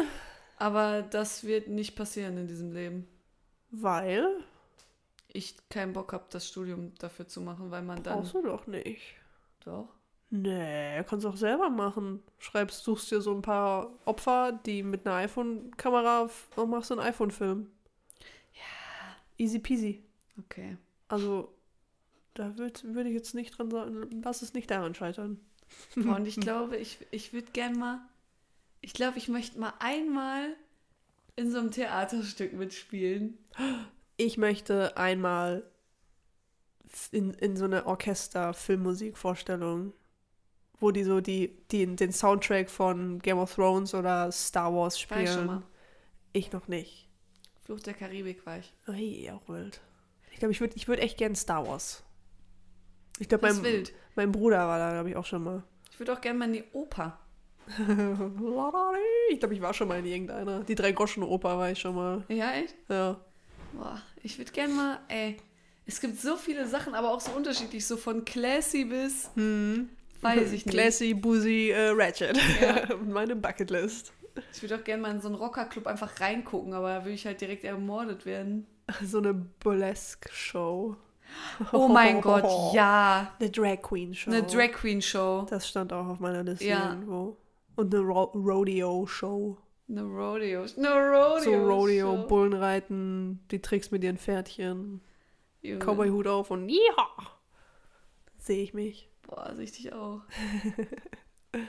B: Aber das wird nicht passieren in diesem Leben.
A: Weil?
B: Ich keinen Bock habe, das Studium dafür zu machen, weil man dann.
A: Brauchst du doch nicht.
B: Doch.
A: Nee, kannst du auch selber machen. Schreibst, suchst dir so ein paar Opfer, die mit einer iPhone-Kamera und machst so einen iPhone-Film. Ja. Easy peasy.
B: Okay.
A: Also, da würde würd ich jetzt nicht dran sagen, lass es nicht daran scheitern.
B: Und ich glaube, ich, ich würde gern mal. Ich glaube, ich möchte mal einmal in so einem Theaterstück mitspielen.
A: Ich möchte einmal in, in so eine Orchester-Filmmusikvorstellung, wo die so die, die den Soundtrack von Game of Thrones oder Star Wars
B: War ich schon
A: spielen.
B: mal.
A: Ich noch nicht.
B: Fluch der Karibik war ich.
A: Hey, auch wild. Ich glaube, ich würde ich würd echt gern Star Wars. Ich glaube, mein,
B: wild.
A: mein Bruder war da, glaube ich, auch schon mal.
B: Ich würde auch gerne mal in die Oper.
A: Ich glaube, ich war schon mal in irgendeiner. Die Drei-Groschen-Oper war ich schon mal.
B: Ja, echt?
A: Ja.
B: Boah, ich würde gerne mal, ey. Es gibt so viele Sachen, aber auch so unterschiedlich, so von classy bis,
A: Hm.
B: Weiß ich nicht.
A: Classy, Boozy, äh, Ratchet.
B: Ja.
A: Meine Bucketlist.
B: Ich würde auch gerne mal in so einen Rockerclub einfach reingucken, aber da würde ich halt direkt ermordet werden.
A: So eine Burlesque-Show.
B: Oh mein Gott, ja.
A: Eine Drag Queen Show.
B: Eine Drag Queen Show.
A: Das stand auch auf meiner Liste
B: Ja.
A: irgendwo. Und eine Ro Rodeo Show.
B: Eine Rodeo. Eine Rodeo.
A: So Rodeo,
B: Show.
A: Bullenreiten, die Tricks mit ihren Pferdchen. Cowboy-Hut auf und ja. Sehe ich mich.
B: Boah, dich auch. Boah,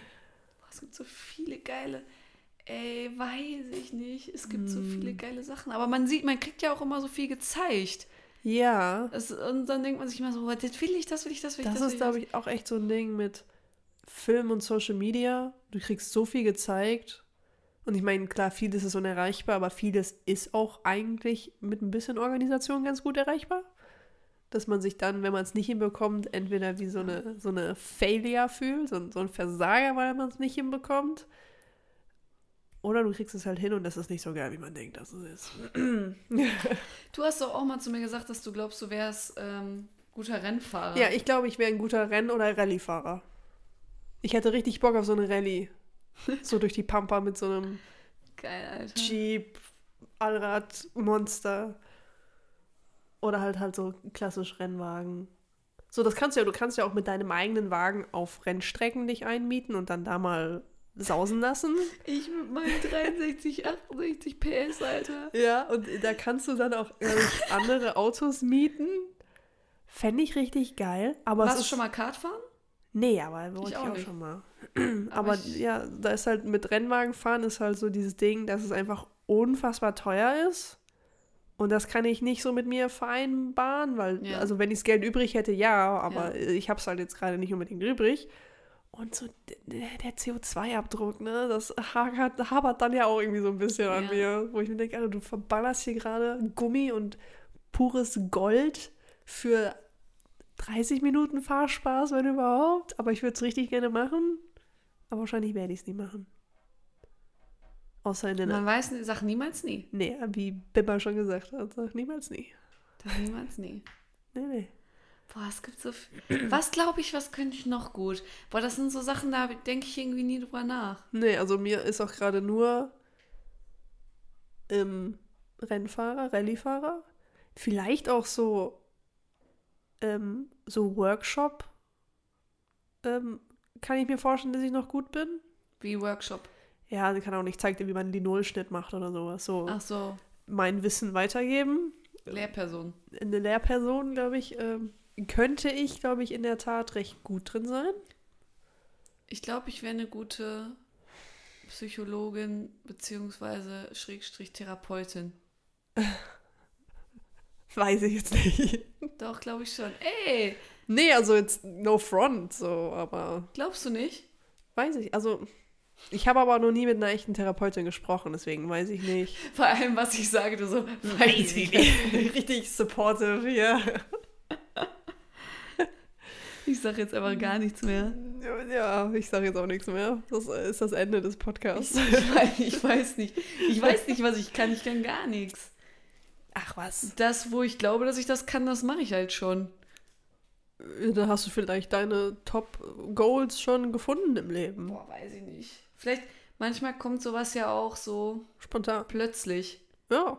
B: es gibt so viele geile. Ey, weiß ich nicht. Es gibt so
A: Hm.
B: viele geile Sachen. Aber man sieht, man kriegt ja auch immer so viel gezeigt.
A: Ja.
B: Das, und dann denkt man sich immer so, "Boah, das will ich, das will ich, das will ich,
A: Das
B: das,
A: ist, glaube ich, auch echt so ein Ding mit Film und Social Media. Du kriegst so viel gezeigt. Und ich meine, klar, vieles ist unerreichbar, aber vieles ist auch eigentlich mit ein bisschen Organisation ganz gut erreichbar. Dass man sich dann, wenn man es nicht hinbekommt, entweder wie so eine, so eine Failure fühlt, so, ein- so ein Versager, weil man es nicht hinbekommt. Oder du kriegst es halt hin und das ist nicht so geil, wie man denkt, dass es ist.
B: Du hast doch auch mal zu mir gesagt, dass du glaubst, du wärst ähm, guter Rennfahrer.
A: Ja, ich glaube, ich wäre ein guter Renn- oder Rallye-Fahrer. Ich hätte richtig Bock auf so eine Rallye. So durch die Pampa mit so einem
B: Geil.
A: Jeep, Allrad, Monster. Oder halt halt so klassisch Rennwagen. So, das kannst du ja, du kannst ja auch mit deinem eigenen Wagen auf Rennstrecken dich einmieten und dann da mal sausen lassen.
B: Ich mit meinen 63, 68 PS, Alter.
A: Ja, und da kannst du dann auch ich, andere Autos mieten. Fände ich richtig geil. Aber
B: Warst du schon mal Kart fahren?
A: Nee, aber wollte
B: Ich
A: ich
B: auch
A: auch,
B: nicht.
A: schon mal. aber
B: ich-
A: ja, da ist halt mit Rennwagen fahren ist halt so dieses Ding, dass es einfach unfassbar teuer ist. Und das kann ich nicht so mit mir vereinbaren, weil,
B: Ja.
A: also wenn ich das Geld übrig hätte, ja, aber
B: Ja.
A: ich habe es halt jetzt gerade nicht unbedingt übrig. Und so der, der CO2-Abdruck, ne, das hagert, habert dann ja auch irgendwie so ein bisschen an
B: Ja.
A: mir, wo ich mir denke, Alter, du verballerst hier gerade Gummi und pures Gold für 30 Minuten Fahrspaß, wenn überhaupt. Aber ich würde es richtig gerne machen. Aber wahrscheinlich werde ich es nie machen. Außer in den.
B: Man weiß, sag niemals nie.
A: Nee, wie Bimmer schon gesagt hat, sag niemals nie.
B: Sag niemals nie.
A: Nee, nee.
B: Boah, es gibt so viel. Was glaube ich, was könnte ich noch gut? Boah, das sind so Sachen, da denke ich irgendwie nie drüber nach.
A: Nee, also mir ist auch gerade nur ähm, Rennfahrer, Rallyefahrer. Vielleicht auch so, ähm, so Workshop. Ähm, kann ich mir vorstellen, dass ich noch gut bin.
B: Wie Workshop.
A: Ja, sie kann auch nicht zeigt dir, wie man einen Linolschnitt macht oder sowas. So
B: Ach so,
A: mein Wissen weitergeben.
B: Lehrperson.
A: Eine Lehrperson, glaube ich, ähm, könnte ich, glaube ich, in der Tat recht gut drin sein.
B: Ich glaube, ich wäre eine gute Psychologin beziehungsweise Schrägstrich Therapeutin.
A: Weiß ich jetzt nicht.
B: Doch, glaube ich schon. Ey,
A: nee, also jetzt no front, so, aber
B: glaubst du nicht?
A: weiß ich. Also, Ich habe aber noch nie mit einer echten Therapeutin gesprochen, deswegen weiß ich nicht.
B: Vor allem, was ich sage, du so, weiß ich nicht.
A: Richtig supportive hier.
B: Ich sage jetzt einfach gar nichts mehr.
A: Ja, ich sage jetzt auch nichts mehr. Das ist das Ende des
B: Ich,
A: Podcasts.
B: ich, weiß, ich weiß nicht. Ich weiß nicht, was ich kann. Ich kann gar nichts.
A: Ach was.
B: Das, wo ich glaube, dass ich das kann, das mache ich halt schon.
A: Da hast du vielleicht deine Top-Goals schon gefunden im Leben.
B: Boah, weiß ich nicht. Vielleicht, manchmal kommt sowas ja auch so
A: Spontan.
B: plötzlich.
A: Ja.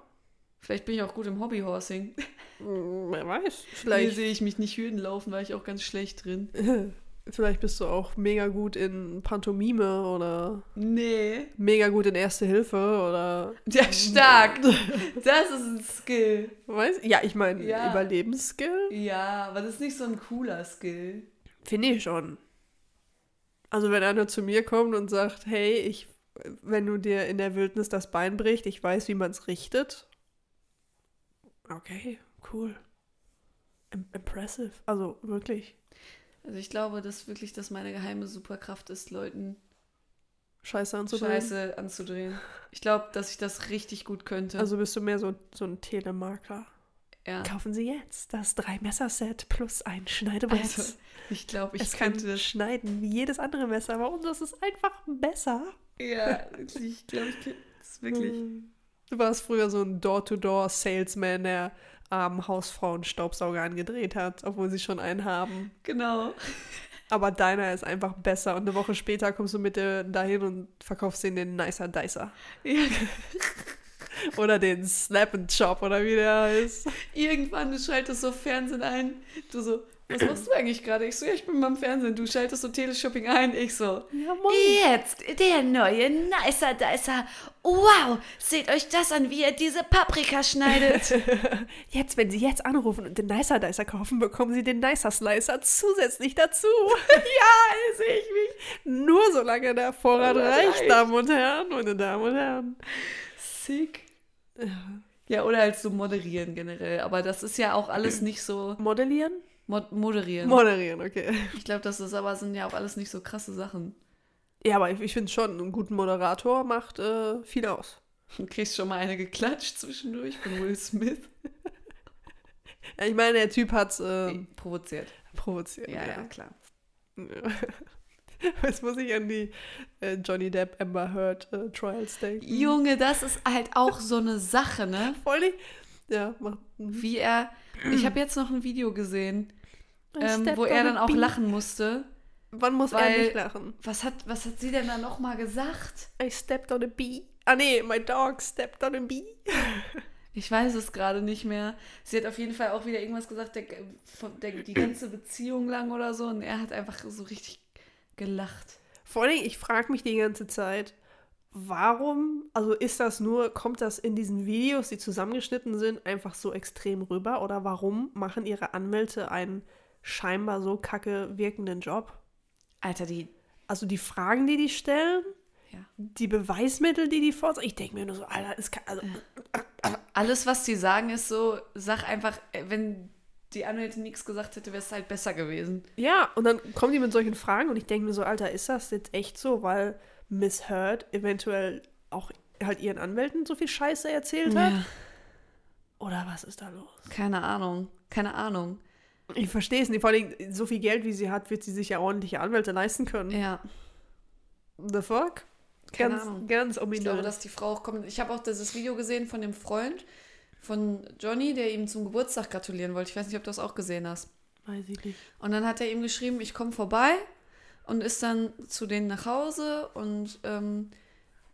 B: Vielleicht bin ich auch gut im Hobbyhorsing.
A: Hm, Wer weiß.
B: Hier
A: Vielleicht,
B: sehe ich mich nicht Hürden laufen, war ich auch ganz schlecht drin.
A: vielleicht bist du auch mega gut in Pantomime oder
B: Nee.
A: mega gut in Erste Hilfe oder.
B: Ja, stark. Das ist ein Skill.
A: Weiß? Ja, ich meine,
B: Ja.
A: Überlebensskill
B: Ja, aber das ist nicht so ein cooler Skill.
A: finde ich schon. Also, wenn einer zu mir kommt und sagt, hey, ich, wenn du dir in der Wildnis das Bein bricht, ich weiß, wie man es richtet. Okay, cool. Im impressive. Also, wirklich.
B: Also ich glaube, dass wirklich das meine geheime Superkraft ist, Leuten
A: Scheiße anzudrehen.
B: Scheiße anzudrehen. Ich glaube, dass ich das richtig gut könnte.
A: Also bist du mehr so, so ein Telemakler.
B: ja.
A: Kaufen Sie jetzt das Drei-Messer-Set plus ein Schneidebrett.
B: Also, ich glaube, ich
A: es kann
B: könnte das.
A: schneiden wie jedes andere Messer, aber unseres ist einfach besser.
B: Ja, ich glaube, ich könnte das wirklich.
A: Du warst früher so ein Door-to-Door-Salesman, der armen Hausfrauen Staubsauger angedreht hat, obwohl sie schon einen haben.
B: Genau.
A: Aber deiner ist einfach besser und eine Woche später kommst du mit dir dahin und verkaufst den den Nicer Dicer.
B: Ja,
A: Oder den Snap and Chop oder wie der heißt.
B: irgendwann, du schaltest so Fernsehen ein. Du so, was machst du eigentlich gerade? Ich so, ja, ich bin beim Fernsehen. Du schaltest so Teleshopping ein. Ich so,
A: Ja, moin.
C: Jetzt der neue Nicer Dicer. Wow, seht euch das an, wie er diese Paprika schneidet.
A: Jetzt, wenn Sie jetzt anrufen und den Nicer Dicer kaufen, bekommen Sie den Nicer Slicer zusätzlich dazu.
B: ja, sehe ich mich.
A: Nur solange der Vorrat
B: Vorrat
A: reicht,
B: reicht.
A: Damen und Herren, meine Damen und Herren.
B: Sick. Ja, oder halt so moderieren generell. Aber das ist ja auch alles nicht so.
A: Modellieren?
B: Mod moderieren.
A: Moderieren, okay.
B: ich glaube, das ist aber sind ja auch alles nicht so krasse Sachen.
A: Ja, aber ich, ich finde schon, einen guten Moderator macht äh, viel aus.
B: Du kriegst schon mal eine geklatscht zwischendurch von Will Smith.
A: Ja, ich meine, der Typ hat äh,
B: Provoziert.
A: provoziert.
B: Ja, ja, klar.
A: Jetzt muss ich an die äh, Johnny Depp Amber Heard äh, Trials denken.
B: Junge, das ist halt auch so eine Sache, ne?
A: Voll. Ja, macht. mhm.
B: Wie er. Ich habe jetzt noch ein Video gesehen,
A: I
B: ähm, wo er dann auch lachen musste.
A: Wann muss er
B: weil-
A: nicht lachen?
B: Was hat, was hat sie denn da nochmal gesagt?
A: I stepped on a bee. Ah nee, my dog stepped on a bee.
B: Ich weiß es gerade nicht mehr. Sie hat auf jeden Fall auch wieder irgendwas gesagt, der, der, die ganze Beziehung lang oder so. Und er hat einfach so richtig gelacht.
A: Vor allem, ich frage mich die ganze Zeit, warum, also ist das nur, kommt das in diesen Videos, die zusammengeschnitten sind, einfach so extrem rüber? Oder warum machen ihre Anwälte einen scheinbar so kacke wirkenden Job?
B: Alter, die.
A: Also die Fragen, die die stellen,
B: Ja.
A: die Beweismittel, die die vorzeigen. Ich denke mir nur so, Alter, ist also,
B: Alles, was die sagen, ist so, sag einfach, äh, wenn die Anwältin nichts gesagt hätte, wäre es halt besser gewesen.
A: ja, und dann kommen die mit solchen Fragen und ich denke mir so, Alter, ist das jetzt echt so, weil Miss Heard eventuell auch halt ihren Anwälten so viel Scheiße erzählt hat? Oder was ist da los?
B: Keine Ahnung. Keine Ahnung.
A: Ich verstehe es nicht. Vor allem, so viel Geld, wie sie hat, wird sie sich ja ordentliche Anwälte leisten können.
B: Ja.
A: The fuck?
B: Keine
A: ganz,
B: Ahnung.
A: ganz
B: Ich glaube,
A: ominös.
B: dass die Frau auch kommt. Ich habe auch dieses Video gesehen von dem Freund von Johnny, der ihm zum Geburtstag gratulieren wollte. Ich weiß nicht, ob du das auch gesehen hast.
A: Weiß ich nicht.
B: Und dann hat er ihm geschrieben, ich komme vorbei und ist dann zu denen nach Hause und ähm,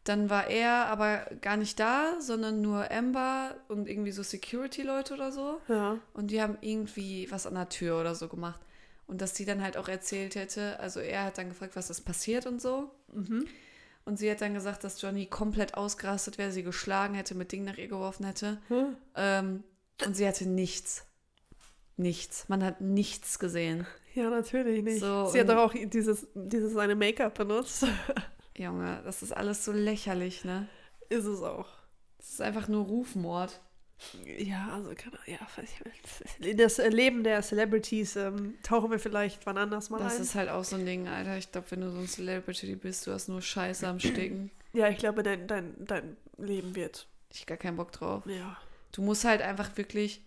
B: dann war er aber gar nicht da, sondern nur Amber und irgendwie so Security-Leute oder so.
A: Ja.
B: Und die haben irgendwie was an der Tür oder so gemacht. Und dass sie dann halt auch erzählt hätte, also er hat dann gefragt, was ist passiert und so.
A: Mhm.
B: Und sie hat dann gesagt, dass Johnny komplett ausgerastet wäre, sie geschlagen hätte, mit Dingen nach ihr geworfen hätte.
A: Hm?
B: Ähm, und sie hatte nichts. Nichts. Man hat nichts gesehen.
A: Ja, natürlich nicht.
B: So,
A: sie hat doch auch dieses, dieses seine Make-up benutzt.
B: Junge, das ist alles so lächerlich, ne?
A: ist es auch.
B: Das ist einfach nur Rufmord.
A: Ja, also kann ja, in das Leben der Celebrities ähm, tauchen wir vielleicht wann anders mal
B: Das
A: ein.
B: ist halt auch so ein Ding, Alter. Ich glaube, wenn du so ein Celebrity bist, du hast nur Scheiße am Stecken.
A: ja, ich glaube, dein, dein, dein Leben wird.
B: Ich gar keinen Bock drauf.
A: Ja.
B: Du musst halt einfach wirklich.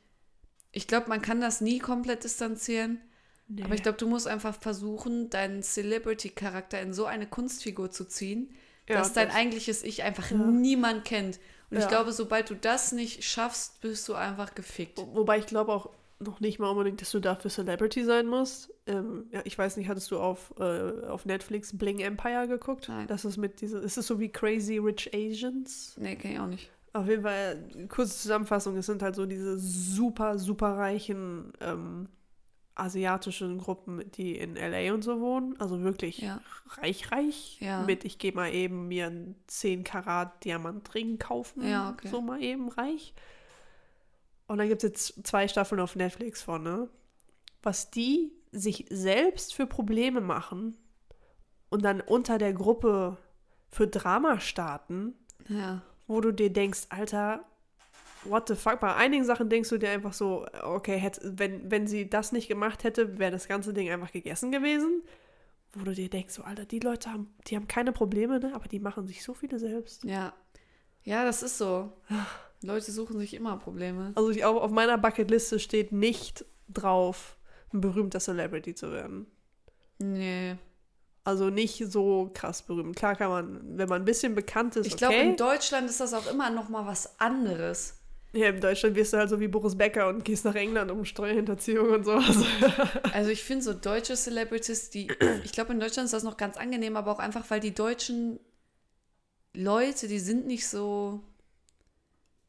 B: Ich glaube, man kann das nie komplett distanzieren.
A: Nee.
B: Aber ich glaube, du musst einfach versuchen, deinen Celebrity-Charakter in so eine Kunstfigur zu ziehen,
A: ja,
B: dass dein
A: das-
B: eigentliches Ich einfach
A: Ja.
B: niemand kennt. Und ich
A: Ja.
B: glaube, sobald du das nicht schaffst, bist du einfach gefickt.
A: Wo- Wobei ich glaube auch noch nicht mal unbedingt, dass du dafür Celebrity sein musst. Ähm, ja, ich weiß nicht, hattest du auf, äh, auf Netflix Bling Empire geguckt?
B: Nein.
A: Das ist mit diese, ist es so wie Crazy Rich Asians?
B: Nee, kenn ich auch nicht.
A: Auf jeden Fall, kurze Zusammenfassung, es sind halt so diese super, super reichen ähm, asiatischen Gruppen, die in LA und so wohnen. Also wirklich
B: Ja.
A: reich, reich.
B: Ja.
A: Mit, ich gehe mal eben mir einen 10 Karat Diamantring kaufen.
B: Ja, okay.
A: So mal eben reich. Und dann gibt es jetzt zwei Staffeln auf Netflix von, ne? Was die sich selbst für Probleme machen und dann unter der Gruppe für Drama starten, wo du dir denkst, Alter, what the fuck? Bei einigen Sachen denkst du dir einfach so, okay, hätte, wenn, wenn sie das nicht gemacht hätte, wäre das ganze Ding einfach gegessen gewesen. Wo du dir denkst, so, Alter, die Leute haben, die haben keine Probleme, ne? aber die machen sich so viele selbst.
B: Ja. Ja, das ist so. Leute suchen sich immer Probleme.
A: Also ich, auf, auf meiner Bucketliste steht nicht drauf, ein berühmter Celebrity zu werden.
B: Nee.
A: Also nicht so krass berühmt. Klar kann man, wenn man ein bisschen bekannt ist,
B: Ich glaube,
A: okay.
B: in Deutschland ist das auch immer noch mal was anderes.
A: Ja, in Deutschland wirst du halt so wie Boris Becker und gehst nach England um Steuerhinterziehung und sowas.
B: Also ich finde so deutsche Celebrities, die, ich glaube in Deutschland ist das noch ganz angenehm, aber auch einfach, weil die deutschen Leute, die sind nicht so,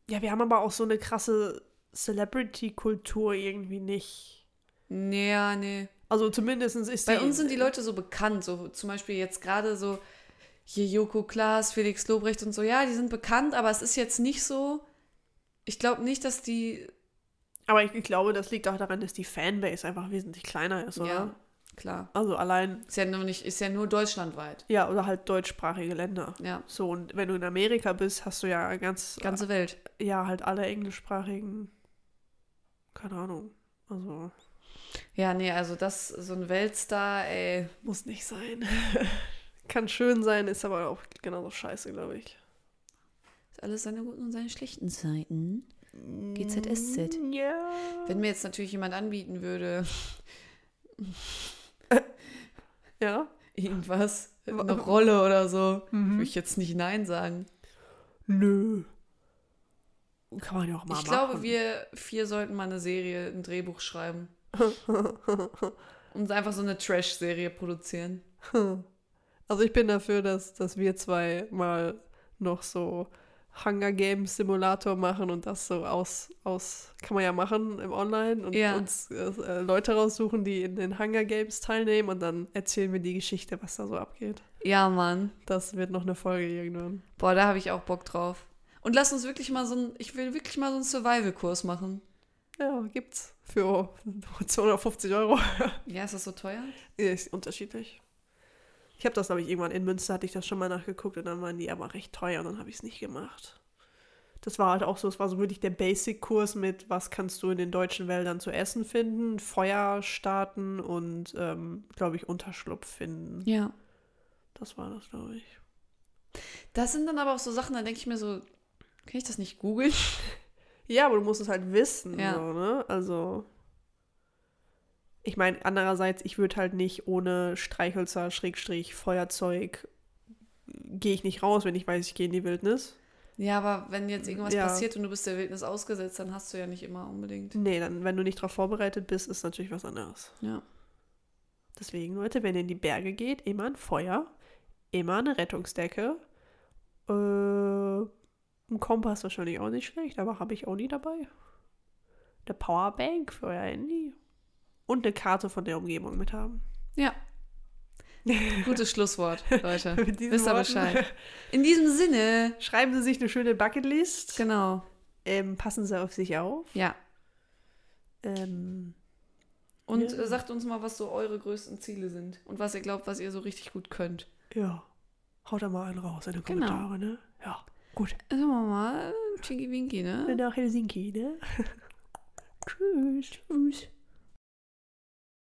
A: Ja, wir haben aber auch so eine krasse Celebrity-Kultur irgendwie nicht.
B: nee, ja, nee.
A: Also zumindest ist
B: Bei uns sind die Leute so bekannt, so zum Beispiel jetzt gerade so hier Joko Klaas, Felix Lobrecht und so, ja, die sind bekannt, aber es ist jetzt nicht so, ich glaube nicht, dass die,
A: Aber ich, ich glaube, das liegt auch daran, dass die Fanbase einfach wesentlich kleiner ist, oder?
B: ja, klar.
A: Also allein,
B: Ist ja nur nicht, ist ja nur deutschlandweit.
A: ja, oder halt deutschsprachige Länder.
B: Ja,
A: So, und wenn du in Amerika bist, hast du ja ganz,
B: ganze Welt.
A: ja, halt alle englischsprachigen, keine Ahnung. Also,
B: Ja, nee, also das, so ein Weltstar, ey.
A: muss nicht sein. Kann schön sein, ist aber auch genauso scheiße, glaube ich.
B: Ist alles seine guten und seine schlechten Zeiten. GZSZ.
A: Ja.
B: Wenn mir jetzt natürlich jemand anbieten würde,
A: Ja.
B: irgendwas, eine Rolle oder so,
A: Mhm.
B: würde ich jetzt nicht Nein sagen.
A: Nö. Kann man ja auch mal
B: ich
A: machen.
B: glaube, wir vier sollten mal eine Serie, ein Drehbuch schreiben. und einfach so eine Trash-Serie produzieren.
A: Also ich bin dafür, dass, dass wir zwei mal noch so Hunger Games Simulator machen und das so aus, aus kann man ja machen im Online und
B: Ja.
A: uns äh, Leute raussuchen, die in den Hunger Games teilnehmen und dann erzählen wir die Geschichte, was da so abgeht.
B: Ja, Mann.
A: Das wird noch eine Folge irgendwann.
B: Boah, da habe ich auch Bock drauf. Und lass uns wirklich mal so ein, ich will wirklich mal so einen Survival-Kurs machen.
A: Ja, gibt's. Für 250 Euro.
B: Ja, ist das so teuer?
A: Ist unterschiedlich. Ich habe das, glaube ich, irgendwann in Münster hatte ich das schon mal nachgeguckt und dann waren die aber recht teuer und dann habe ich es nicht gemacht. Das war halt auch so, es war so wirklich der Basic-Kurs mit, was kannst du in den deutschen Wäldern zu essen finden, Feuer starten und, ähm, glaube ich, Unterschlupf finden.
B: Ja.
A: Das war das, glaube ich.
B: Das sind dann aber auch so Sachen, da denke ich mir so, kann ich das nicht googeln?
A: Ja, aber du musst es halt wissen,
B: Ja.
A: so, ne? Also. Ich meine, andererseits, ich würde halt nicht ohne Streichhölzer, Schrägstrich, Feuerzeug, gehe ich nicht raus, wenn ich weiß, ich gehe in die Wildnis.
B: Ja, aber wenn jetzt irgendwas
A: Ja.
B: passiert und du bist der Wildnis ausgesetzt, dann hast du ja nicht immer unbedingt.
A: Nee, dann, wenn du nicht darauf vorbereitet bist, ist natürlich was anderes.
B: Ja.
A: Deswegen, Leute, wenn ihr in die Berge geht, immer ein Feuer, immer eine Rettungsdecke. Äh, ein Kompass wahrscheinlich auch nicht schlecht, aber habe ich auch nie dabei. Eine Powerbank für euer Handy. Und eine Karte von der Umgebung mit haben.
B: Ja. Gutes Schlusswort, Leute. Wisst ihr Bescheid. In diesem Sinne,
A: Schreiben Sie sich eine schöne Bucketlist.
B: genau.
A: Ähm, passen Sie auf sich auf.
B: Ja.
A: Ähm,
B: Und
A: Ja.
B: äh, sagt uns mal, was so eure größten Ziele sind und was ihr glaubt, was ihr so richtig gut könnt.
A: ja. Haut da mal einen raus in die
B: Genau.
A: Kommentare, ne? Ja. Gut.
B: Sagen wir mal, Twinkie Winky, ne?
A: Nach Helsinki, ne? Tschüss. Tschüss.